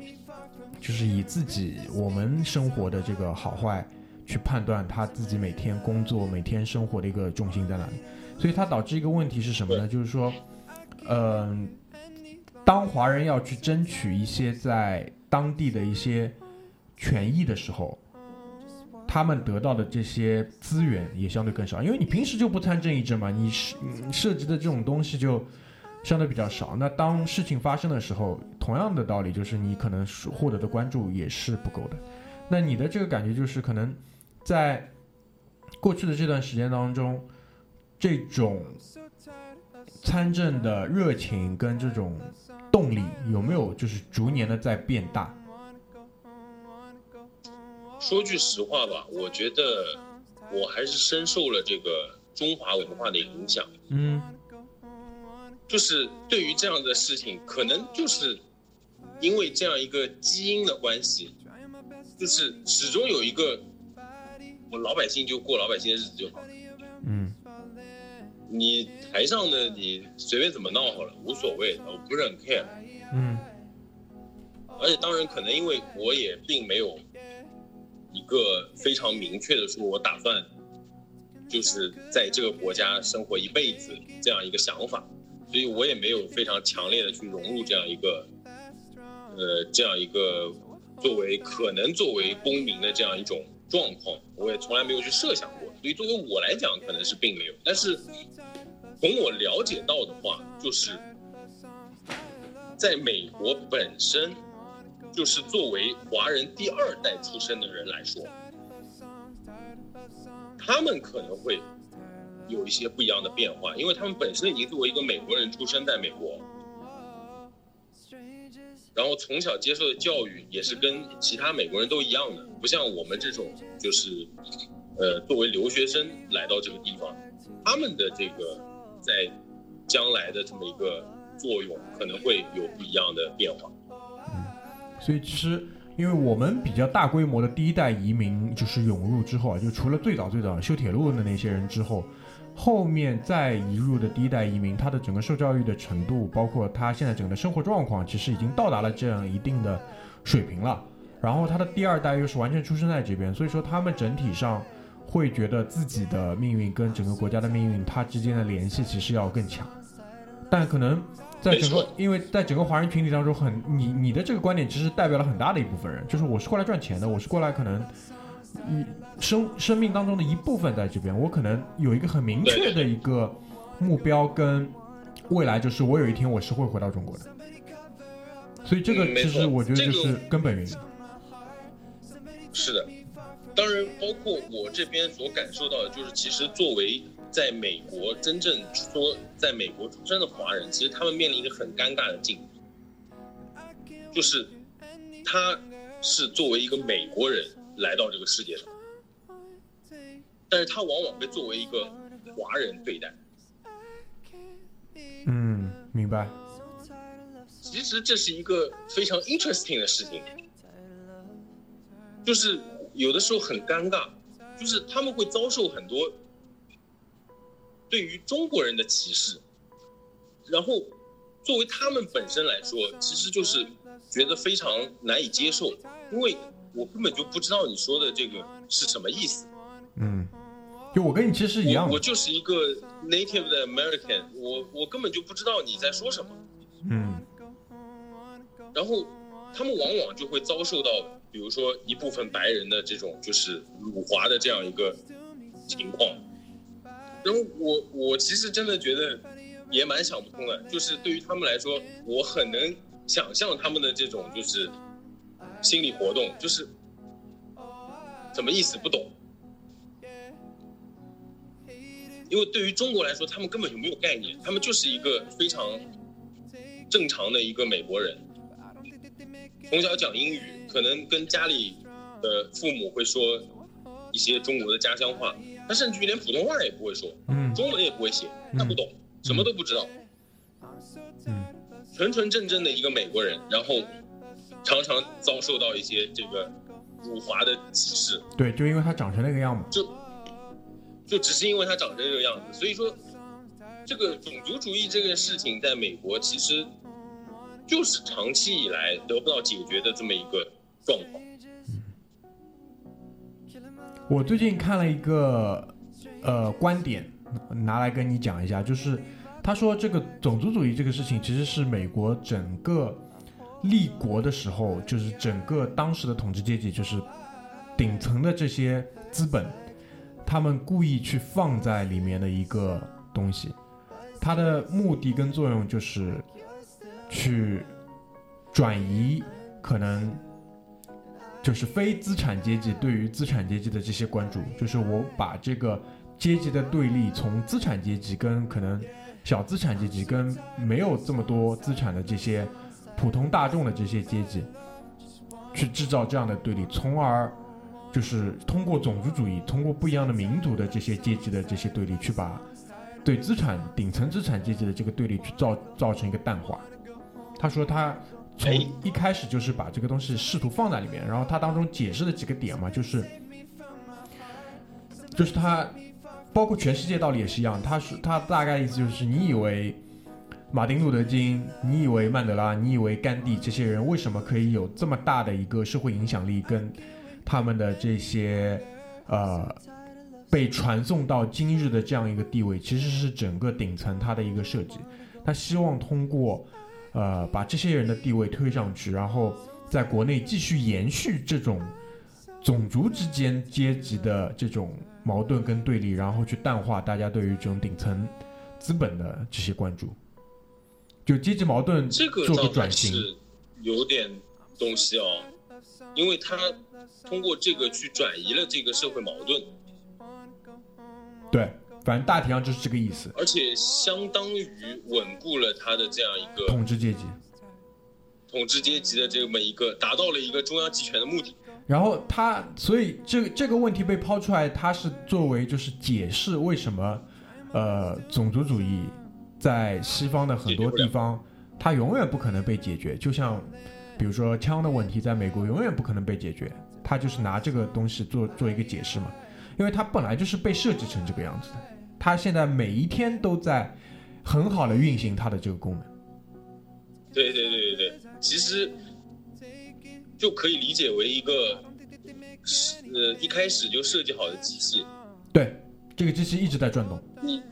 就是以自己我们生活的这个好坏去判断他自己每天工作、每天生活的一个重心在哪里。所以它导致一个问题是什么呢？就是说，嗯，当华人要去争取一些在当地的一些权益的时候，他们得到的这些资源也相对更少，因为你平时就不参政议政嘛，你涉涉及的这种东西就。相对比较少。那当事情发生的时候，同样的道理就是你可能获得的关注也是不够的。那你的这个感觉就是，可能在过去的这段时间当中，这种参政的热情跟这种动力有没有就是逐年的在变大？说句实话吧，我觉得我还是深受了这个中华文化的影响。嗯就是对于这样的事情，可能就是因为这样一个基因的关系，就是始终有一个我老百姓就过老百姓的日子就好了，嗯你台上的你随便怎么闹好了，无所谓，我不是很 care。嗯而且当然，可能因为我也并没有一个非常明确的说，我打算就是在这个国家生活一辈子这样一个想法，所以我也没有非常强烈的去融入这样一个，呃，这样一个作为可能作为公民的这样一种状况，我也从来没有去设想过。所以作为我来讲，可能是并没有。但是从我了解到的话，就是在美国本身。就是作为华人第二代出生的人来说，他们可能会有一些不一样的变化，因为他们本身已经作为一个美国人出生在美国，然后从小接受的教育也是跟其他美国人都一样的，不像我们这种就是呃作为留学生来到这个地方，他们的这个在将来的这么一个作用可能会有不一样的变化。所以其实，因为我们比较大规模的第一代移民就是涌入之后啊，就除了最早最早修铁路的那些人之后，后面再移入的第一代移民，他的整个受教育的程度，包括他现在整个生活状况，其实已经到达了这样一定的水平了。然后他的第二代又是完全出生在这边，所以说他们整体上会觉得自己的命运跟整个国家的命运，它之间的联系其实要更强。但可能。在整个，因为在整个华人群体当中，很你你的这个观点其实代表了很大的一部分人，就是我是过来赚钱的，我是过来可能，你生生命当中的一部分在这边，我可能有一个很明确的一个目标跟未来，就是我有一天我是会回到中国的，所以这个其实我觉得就是根本原因。是的，当然包括我这边所感受到的，就是其实作为。在美国真正说在美国出生的华人，其实他们面临一个很尴尬的境地，就是他是作为一个美国人来到这个世界上，但是他往往被作为一个华人对待。嗯，明白。其实这是一个非常 interesting 的事情，就是有的时候很尴尬，就是他们会遭受很多。对于中国人的歧视，然后作为他们本身来说，其实就是觉得非常难以接受，因为我根本就不知道你说的这个是什么意思。嗯，就我跟你其实一样，我就是一个 native 的 American，我我根本就不知道你在说什么。嗯，然后他们往往就会遭受到，比如说一部分白人的这种就是辱华的这样一个情况。然后我我其实真的觉得也蛮想不通的，就是对于他们来说，我很能想象他们的这种就是心理活动，就是什么意思不懂，因为对于中国来说，他们根本就没有概念，他们就是一个非常正常的一个美国人，从小讲英语，可能跟家里的父母会说一些中国的家乡话。他甚至于连普通话也不会说，嗯，中文也不会写，他不懂，什么都不知道，嗯，纯纯正正的一个美国人，然后常常遭受到一些这个辱华的歧视。对，就因为他长成那个样子，就就只是因为他长成这个样子，所以说这个种族主义这个事情在美国其实就是长期以来得不到解决的这么一个状况。我最近看了一个，呃，观点，拿来跟你讲一下，就是他说这个种族主义这个事情，其实是美国整个立国的时候，就是整个当时的统治阶级，就是顶层的这些资本，他们故意去放在里面的一个东西，它的目的跟作用就是去转移可能。就是非资产阶级对于资产阶级的这些关注，就是我把这个阶级的对立从资产阶级跟可能小资产阶级跟没有这么多资产的这些普通大众的这些阶级，去制造这样的对立，从而就是通过种族主义，通过不一样的民族的这些阶级的这些对立，去把对资产顶层资产阶级的这个对立去造造成一个淡化。他说他从哎一开始就是把这个东西试图放在里面，然后他当中解释了几个点嘛，就是就是他包括全世界道理也是一样，他是他大概意思就是你以为。马丁·路德·金，你以为曼德拉，你以为甘地这些人为什么可以有这么大的一个社会影响力，跟他们的这些呃被传送到今日的这样一个地位，其实是整个顶层它的一个设计。他希望通过呃把这些人的地位推上去，然后在国内继续延续这种种族之间阶级的这种矛盾跟对立，然后去淡化大家对于这种顶层资本的这些关注。就阶级矛盾这个做个转型，是有点东西哦，因为他通过这个去转移了这个社会矛盾，对，反正大体上就是这个意思。而且相当于稳固了他的这样一个统治阶级，统治阶级的这么一个，达到了一个中央集权的目的。然后他，所以这个这个问题被抛出来，他是作为就是解释为什么，呃，种族主义在西方的很多地方，它永远不可能被解决。就像比如说枪的问题，在美国永远不可能被解决，他就是拿这个东西做做一个解释嘛，因为它本来就是被设计成这个样子的，它现在每一天都在很好的运行它的这个功能。对对对对对，其实就可以理解为一个是呃一开始就设计好的机器，对，这个机器一直在转动。你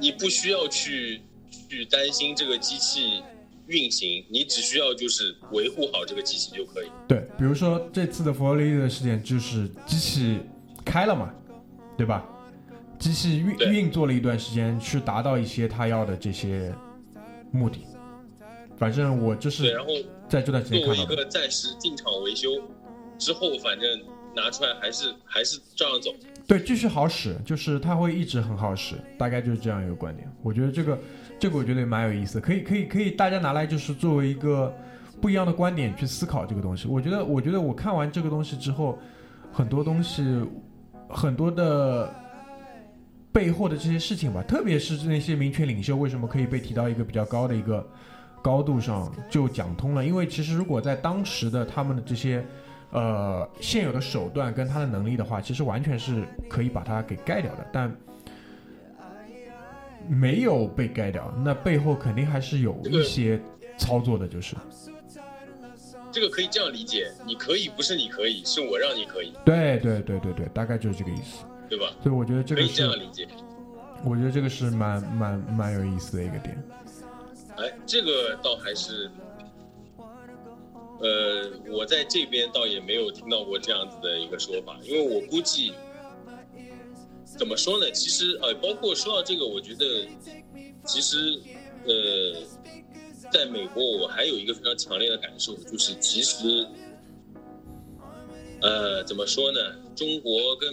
你不需要去去担心这个机器运行，你只需要就是维护好这个机器就可以。对，比如说这次的佛罗里达事件，就是机器开了嘛，对吧？机器运运作了一段时间，去达到一些他要的这些目的。反正我就，是在这段时间看到的。个暂时进场维修之后，反正拿出来还是还是照样走。对，继续好使，就是它会一直很好使，大概就是这样一个观点。我觉得这个这个我觉得也蛮有意思，可以可以可以，大家拿来就是作为一个不一样的观点去思考这个东西。我觉得我觉得我看完这个东西之后，很多东西很多的背后的这些事情吧，特别是那些民权领袖为什么可以被提到一个比较高的一个高度上，就讲通了。因为其实如果在当时的他们的这些呃现有的手段跟他的能力的话，其实完全是可以把他给盖掉的，但没有被盖掉，那背后肯定还是有一些操作的，就是这个可以这样理解，你可以不是你可以，是我让你可以，对对对对对，大概就是这个意思。对吧？所以我觉得这个可以这，样理解。我觉得这个是蛮蛮蛮有意思的一个点。哎，这个倒还是，呃，我在这边倒也没有听到过这样子的一个说法，因为我估计，怎么说呢？其实呃，包括说到这个，我觉得其实呃，在美国我还有一个非常强烈的感受，就是其实，呃，怎么说呢？中国跟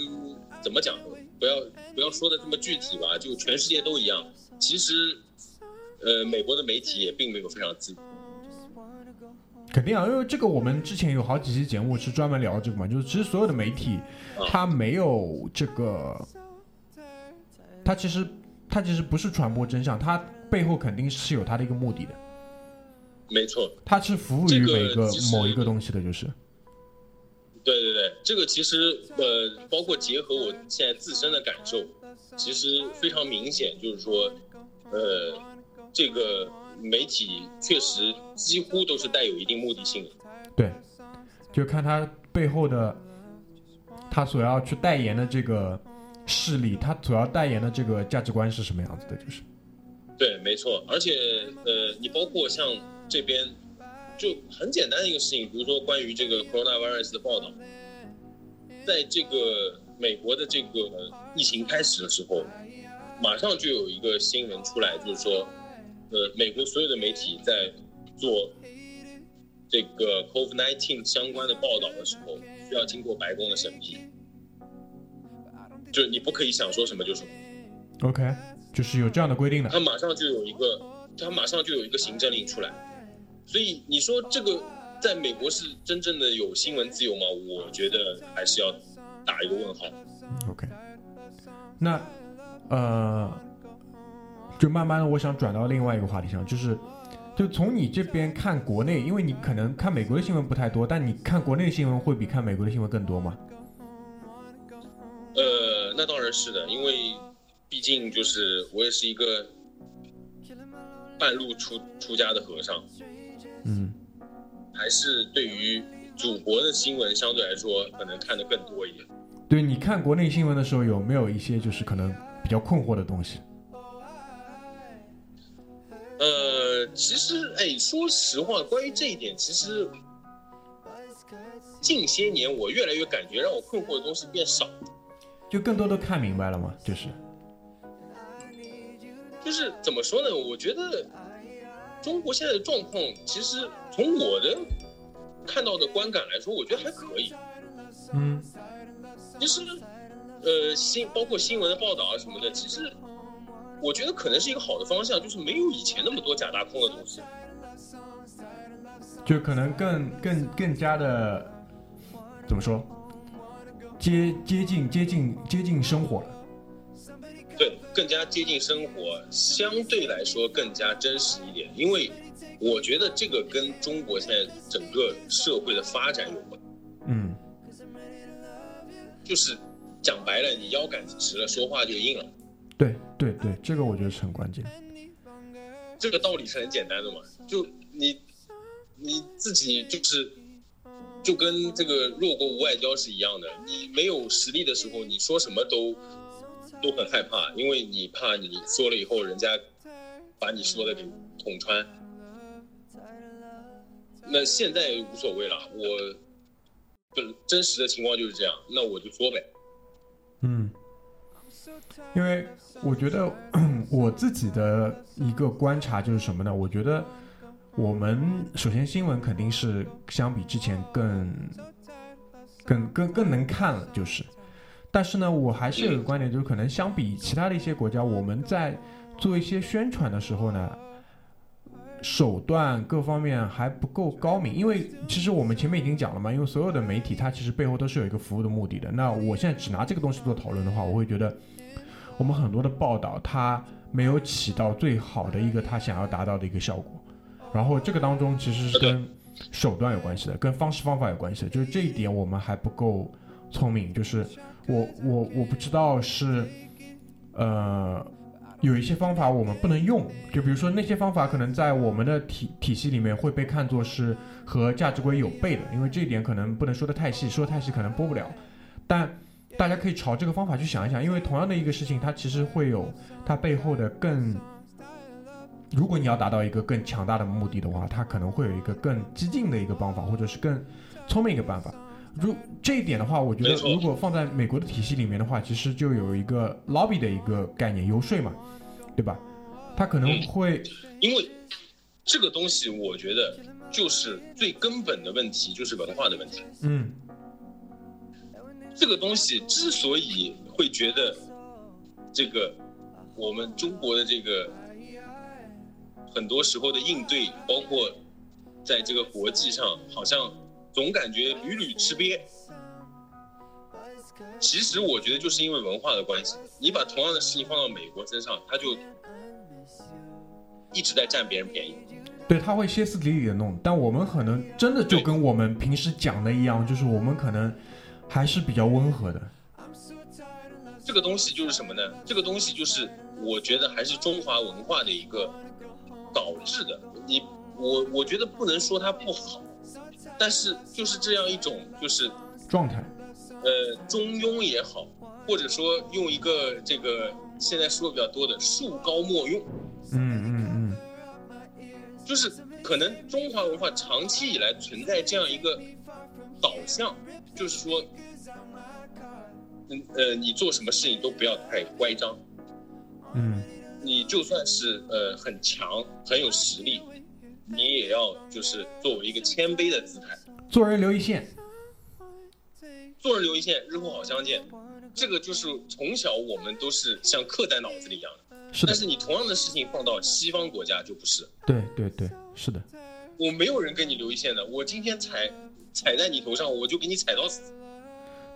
怎么讲？不要不要说的这么具体吧，就全世界都一样。其实，呃，美国的媒体也并没有非常自由。肯定啊，因为这个我们之前有好几期节目是专门聊这个嘛，就是其实所有的媒体啊它没有这个，它其实它其实不是传播真相，它背后肯定是有它的一个目的的，没错，它是服务于每个某一个东西的，就是。对对对，这个其实呃，包括结合我现在自身的感受，其实非常明显，就是说，呃，这个媒体确实几乎都是带有一定目的性的。对，就看它背后的，它所要去代言的这个势力，它所要代言的这个价值观是什么样子的，就是。对，没错，而且呃，你包括像这边，就很简单的一个事情，比如说关于这个 coronavirus 的报道，在这个美国的这个疫情开始的时候，马上就有一个新闻出来，就是说，呃，美国所有的媒体在做这个 COVID-19 相关的报道的时候，需要经过白宫的审批，就是你不可以想说什么就说。OK，就是有这样的规定的。他马上就有一个，他马上就有一个行政令出来，所以你说这个在美国是真正的有新闻自由吗？我觉得还是要打一个问号。OK，那呃，就慢慢的，我想转到另外一个话题上，就是就从你这边看国内，因为你可能看美国的新闻不太多，但你看国内的新闻会比看美国的新闻更多吗？呃，那当然是的，因为毕竟就是我也是一个半路出出家的和尚，嗯还是对于祖国的新闻相对来说可能看得更多一点。对，你看国内新闻的时候，有没有一些就是可能比较困惑的东西？呃，其实，哎，说实话，关于这一点，其实近些年我越来越感觉让我困惑的东西变少，就更多都看明白了嘛？就是，就是怎么说呢？我觉得中国现在的状况，其实从我的看到的观感来说，我觉得还可以。嗯其实，呃，新包括新闻的报道啊什么的，其实我觉得可能是一个好的方向，就是没有以前那么多假大空的东西。就可能更更更加的怎么说，接接近接近接近生活了。对，更加接近生活，相对来说更加真实一点。因为我觉得这个跟中国现在整个社会的发展有关，嗯就是讲白了，你腰杆子直了，说话就硬了。对对对，这个我觉得是很关键。这个道理是很简单的嘛，就你你自己就是就跟这个弱国无外交是一样的，你没有实力的时候，你说什么都都很害怕，因为你怕你说了以后，人家把你说的给捅穿。那现在无所谓了，我本真实的情况就是这样，那我就说呗。嗯，因为我觉得 我自己的一个观察就是什么呢？我觉得我们首先新闻肯定是相比之前更更更更能看了，就是，但是呢，我还是有个观点，就是可能相比其他的一些国家，我们在做一些宣传的时候呢。手段各方面还不够高明，因为其实我们前面已经讲了嘛，因为所有的媒体它其实背后都是有一个服务的目的的。那我现在只拿这个东西做讨论的话，我会觉得我们很多的报道它没有起到最好的一个它想要达到的一个效果。然后这个当中其实是跟手段有关系的，跟方式方法有关系的，就是这一点我们还不够聪明。就是我我我不知道是呃。有一些方法我们不能用，就比如说那些方法可能在我们的体体系里面会被看作是和价值观有悖的，因为这一点可能不能说的太细，说太细可能播不了。但大家可以朝这个方法去想一想，因为同样的一个事情，它其实会有它背后的更，如果你要达到一个更强大的目的的话，它可能会有一个更激进的一个方法，或者是更聪明一个办法。如这一点的话，我觉得如果放在美国的体系里面的话，其实就有一个 lobby 的一个概念，游说嘛，对吧？他可能会，因为这个东西，我觉得就是最根本的问题，就是文化的问题。嗯，这个东西之所以会觉得这个我们中国的这个很多时候的应对，包括在这个国际上，好像。总感觉屡屡吃瘪，其实我觉得就是因为文化的关系。你把同样的事情放到美国身上，他就一直在占别人便宜。对，他会歇斯底里的弄，但我们可能真的就跟我们平时讲的一样，就是我们可能还是比较温和的。这个东西就是什么呢？这个东西就是我觉得还是中华文化的一个导致的。你我我觉得不能说它不好。但是就是这样一种就是状态，呃，中庸也好，或者说用一个这个现在说的比较多的“树高莫用”，嗯嗯嗯，就是可能中华文化长期以来存在这样一个导向，就是说，嗯呃，你做什么事情都不要太乖张，嗯，你就算是呃很强很有实力。你也要就是作为一个谦卑的姿态，做人留一线，做人留一线，日后好相见。这个就是从小我们都是像刻在脑子里一样的。是的。但是你同样的事情放到西方国家就不是。对对对，是的。我没有人跟你留一线的，我今天踩踩在你头上，我就给你踩到死。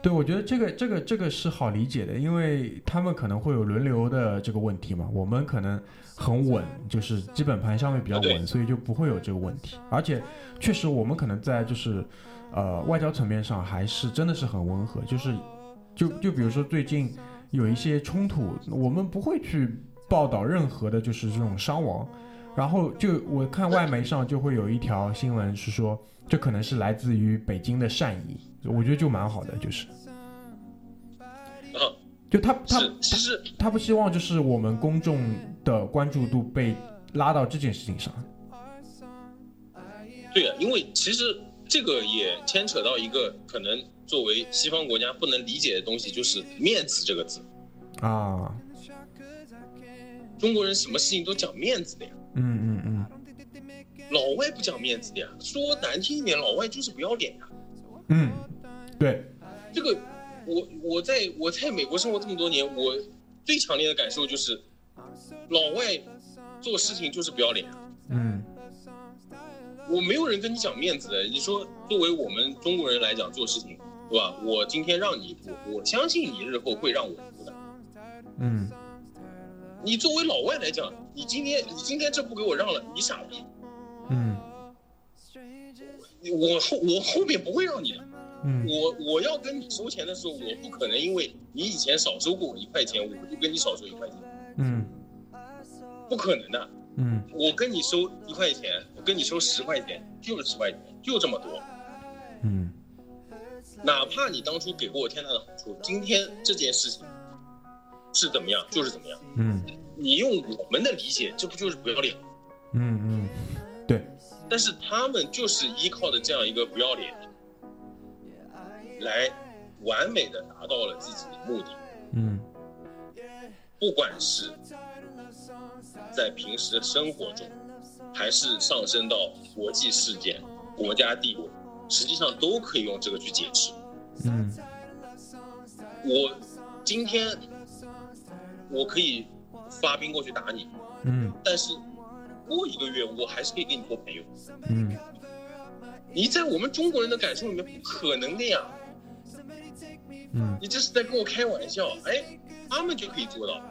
对，我觉得这个这个这个是好理解的，因为他们可能会有轮流的这个问题嘛，我们可能很稳，就是基本盘相对比较稳，所以就不会有这个问题。而且确实我们可能在就是呃外交层面上还是真的是很温和，就是就就比如说最近有一些冲突，我们不会去报道任何的就是这种伤亡，然后就我看外媒上就会有一条新闻是说，这可能是来自于北京的善意，我觉得就蛮好的，就是。啊，就他他，其实他不希望就是我们公众的关注度被拉到这件事情上。对啊，因为其实这个也牵扯到一个可能作为西方国家不能理解的东西，就是面子这个字。啊，中国人什么事情都讲面子的呀，嗯嗯嗯老外不讲面子的呀。说难听一点，老外就是不要脸呀。嗯，对，这个，我我在我在美国生活这么多年，我最强烈的感受就是，老外做事情就是不要脸。嗯我没有人跟你讲面子的。你说，作为我们中国人来讲做事情，对吧？我今天让你一步，我相信你日后会让我一步的。嗯你作为老外来讲，你今天你今天这不给我让了，你傻逼。嗯我后我后面不会让你的。嗯我我要跟你收钱的时候，我不可能因为你以前少收过我一块钱，我就跟你少收一块钱，嗯不可能的。嗯我跟你收一块钱，我跟你收十块钱，就是十块钱，就这么多。嗯哪怕你当初给过我天大的好处，今天这件事情是怎么样，就是怎么样。嗯你用我们的理解，这不就是不要脸？嗯嗯，对，但是他们就是依靠着这样一个不要脸，来完美的达到了自己的目的。嗯不管是在平时的生活中，还是上升到国际事件、国家地位，实际上都可以用这个去解释。嗯我今天我可以发兵过去打你，嗯但是过一个月我还是可以跟你做朋友。嗯你在我们中国人的感受里面不可能的呀，嗯你这是在跟我开玩笑。哎，他们就可以做到，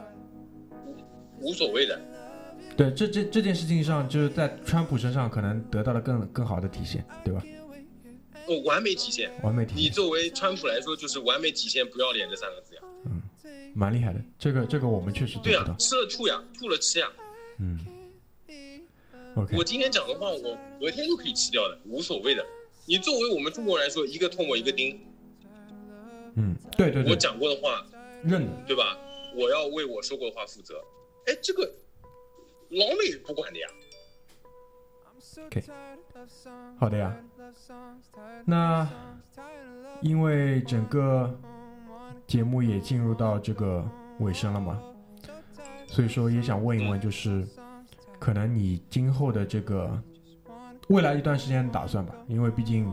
无无所谓的。对，这这这件事情上，就是在川普身上可能得到了更更好的体现，对吧？哦，完美体现。完美体现，你作为川普来说，就是完美体现“不要脸”这三个字呀。蛮厉害的。这个这个我们确实对呀、吃了吐呀，吐了吃呀。嗯，OK，我今天讲的话，我隔天就可以吃掉的，无所谓的。你作为我们中国人来说，一个唾沫一个钉。嗯，对对我，讲过的话，认的，对吧？我要为我说过的话负责。哎，这个老美不管的呀。OK，好的呀。那因为整个节目也进入到这个尾声了嘛，所以说也想问一问，就是可能你今后的这个未来一段时间的打算吧，因为毕竟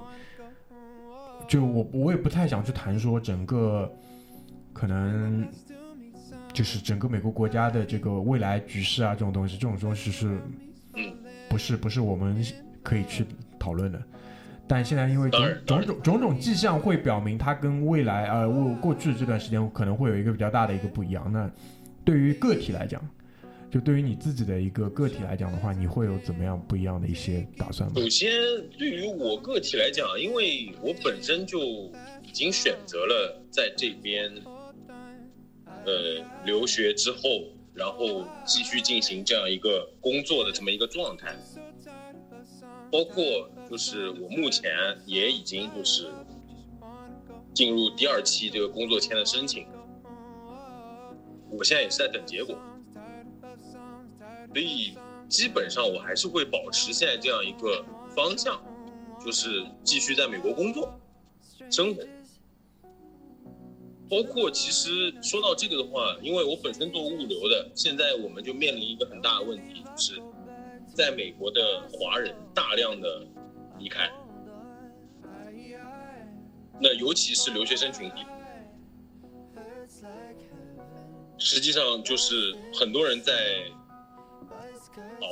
就我我也不太想去谈说整个可能就是整个美国国家的这个未来局势啊这种东西，这种东西是不是不是我们可以去讨论的。但现在因为种种种种种迹象会表明，它跟未来呃过过去这段时间可能会有一个比较大的一个不一样。那对于个体来讲，就对于你自己的一个个体来讲的话，你会有怎么样不一样的一些打算吗？首先，对于我个体来讲，因为我本身就已经选择了在这边，呃，留学之后，然后继续进行这样一个工作的这么一个状态，包括就是我目前也已经就是进入第二期这个工作签的申请，我现在也是在等结果，所以基本上我还是会保持现在这样一个方向，就是继续在美国工作、生活。包括其实说到这个的话，因为我本身做物流的，现在我们就面临一个很大的问题，就是在美国的华人大量的离开，那尤其是留学生群体，实际上就是很多人在熬。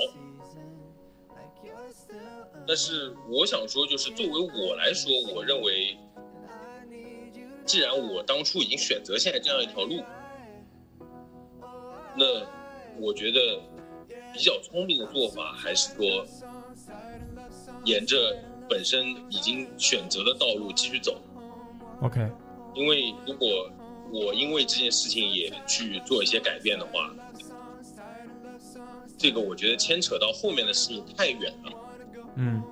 但是我想说，就是作为我来说，我认为既然我当初已经选择现在这样一条路，那我觉得比较聪明的做法还是说，沿着本身已经选择的道路继续走。OK，因为如果我因为这件事情也去做一些改变的话，这个我觉得牵扯到后面的事情太远了。嗯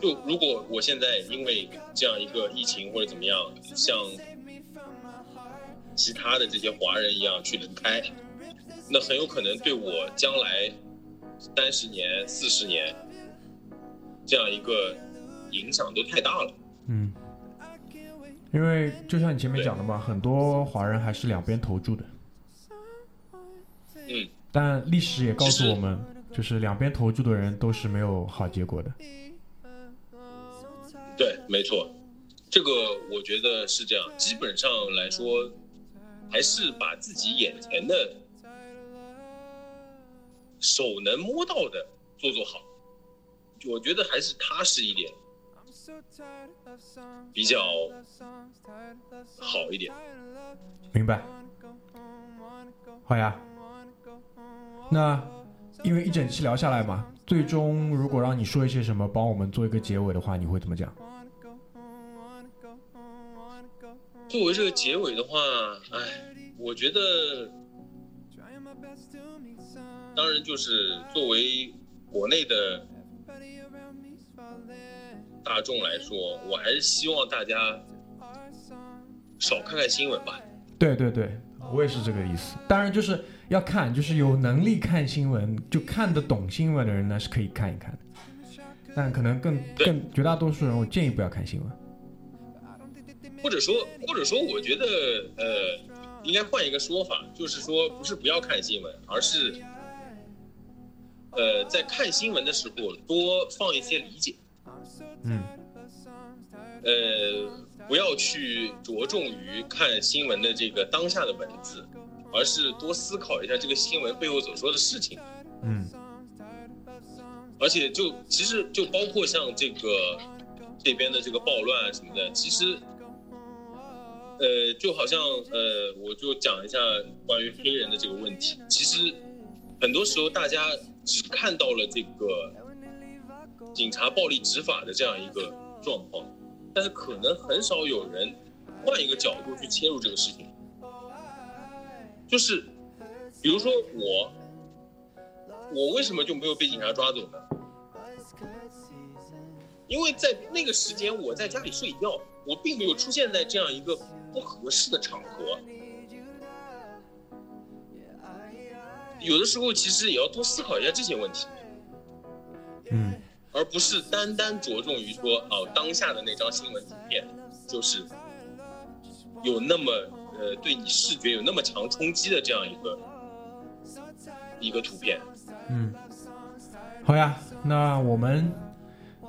就如果我现在因为这样一个疫情或者怎么样，像其他的这些华人一样去离开，那很有可能对我将来三十年、四十年这样一个影响都太大了。嗯，因为就像你前面讲的嘛，很多华人还是两边投注的，嗯，但历史也告诉我们，就是两边投注的人都是没有好结果的。对，没错，这个我觉得是这样。基本上来说，还是把自己眼前的手能摸到的做做好，我觉得还是踏实一点，比较好一点。明白？好呀。那因为一整期聊下来嘛，最终如果让你说一些什么，帮我们做一个结尾的话，你会怎么讲？作为这个结尾的话，哎，我觉得，当然就是作为国内的大众来说，我还是希望大家少看看新闻吧。对对对，我也是这个意思。当然就是要看，就是有能力看新闻，就看得懂新闻的人呢是可以看一看的。但可能更更绝大多数人，我建议不要看新闻。或者说，或者说，我觉得，呃，应该换一个说法，就是说，不是不要看新闻，而是，呃，在看新闻的时候多放一些理解。嗯呃，不要去着重于看新闻的这个当下的文字，而是多思考一下这个新闻背后所说的事情。嗯而且就其实就包括像这个这边的这个暴乱啊什么的，其实，呃，就好像呃，我就讲一下关于黑人的这个问题。其实很多时候大家只看到了这个警察暴力执法的这样一个状况，但是可能很少有人换一个角度去切入这个事情。就是比如说我，我为什么就没有被警察抓走呢？因为在那个时间我在家里睡觉，我并没有出现在这样一个不合适的场合。有的时候其实也要多思考一下这些问题，而不是单单着重于说哦当下的那张新闻图片，就是有那么呃对你视觉有那么强冲击的这样一个一个图片。嗯，好呀，那我们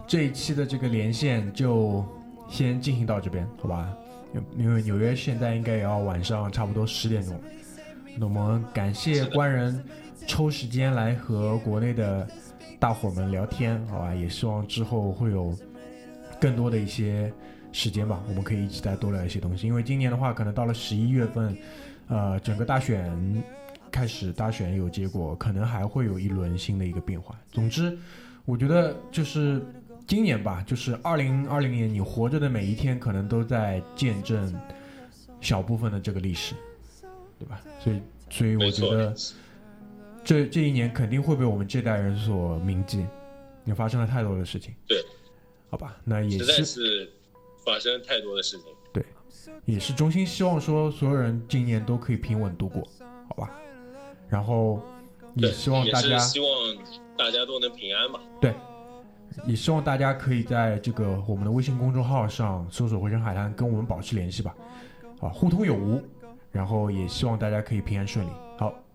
这一期的这个连线就先进行到这边，好吧？因因为纽约现在应该也要晚上差不多十点钟了。那我们感谢官人抽时间来和国内的大伙们聊天，好吧？也希望之后会有更多的一些时间吧，我们可以一起再多聊一些东西。因为今年的话，可能到了十一月份，呃，整个大选开始，大选有结果，可能还会有一轮新的一个变化。总之，我觉得就是今年吧，就是二零二零年，你活着的每一天，可能都在见证小部分的这个历史，对吧？所以，所以我，觉得这这一年肯定会被我们这代人所铭记，也发生了太多的事情。对，好吧，那也实在是是发生太多的事情。对也是衷心希望说所有人今年都可以平稳度过，好吧？然后也，希望大家希望大家都能平安吧。对，也希望大家可以在这个我们的微信公众号上搜索“回声海滩”，跟我们保持联系吧，啊，互通有无。然后也希望大家可以平安顺利。好，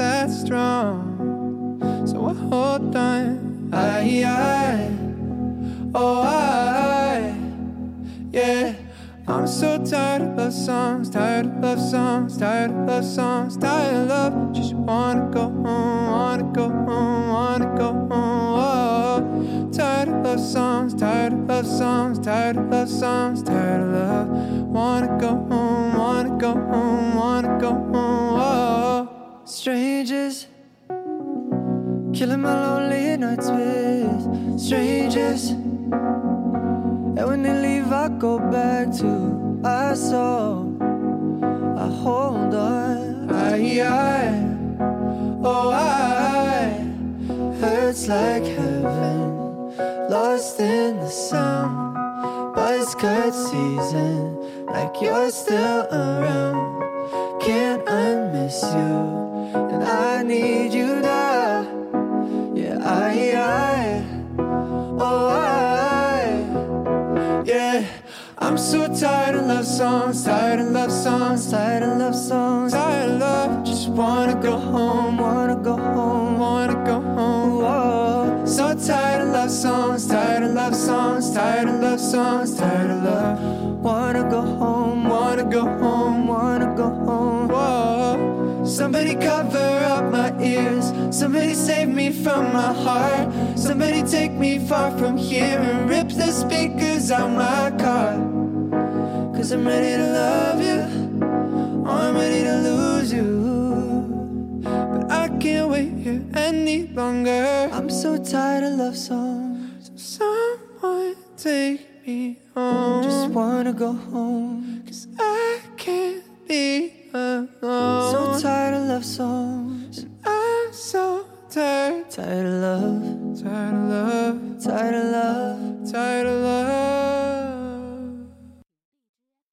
that strong. So I hold on. I, I, oh, I, yeah. I'm so tired of love songs, tired of love songs, tired of love songs, tired of love. Just wanna go home, wanna go home, wanna go home. Oh, tired of love songs, tired of love songs, tired of love songs, tired of love. Wanna go home, wanna go home, wanna go home. Strangers. Killing my lonely nights with strangers. And when they leave, I go back to our soul. I hold on. I, I, oh, I hurts like heaven. Lost in the sound. Buzz cut season. Like you're still around. Can't unmiss you. And I need you now. Yeah, I, I, oh, I, yeah. I'm so tired of love songs, tired of love songs, tired of love songs, tired of love. Just wanna go home, wanna go home, wanna go home. Whoa. So tired of love songs, tired of love songs, tired of love songs, tired of love. Wanna go home, wanna go home, wanna go home. Whoa. Somebody cover up my ears. Somebody save me from my heart. Somebody take me far from here and rip the speakers out my car. Cause I'm ready to love you. Oh, I'm ready to lose you. But I can't wait here any longer. I'm so tired of love songs. Someone take me home. Just wanna go home. Cause I can't be alone. So tired of love songs. And I'm so tired. Tired of love. Tired of love. Tired of love. Tired of love.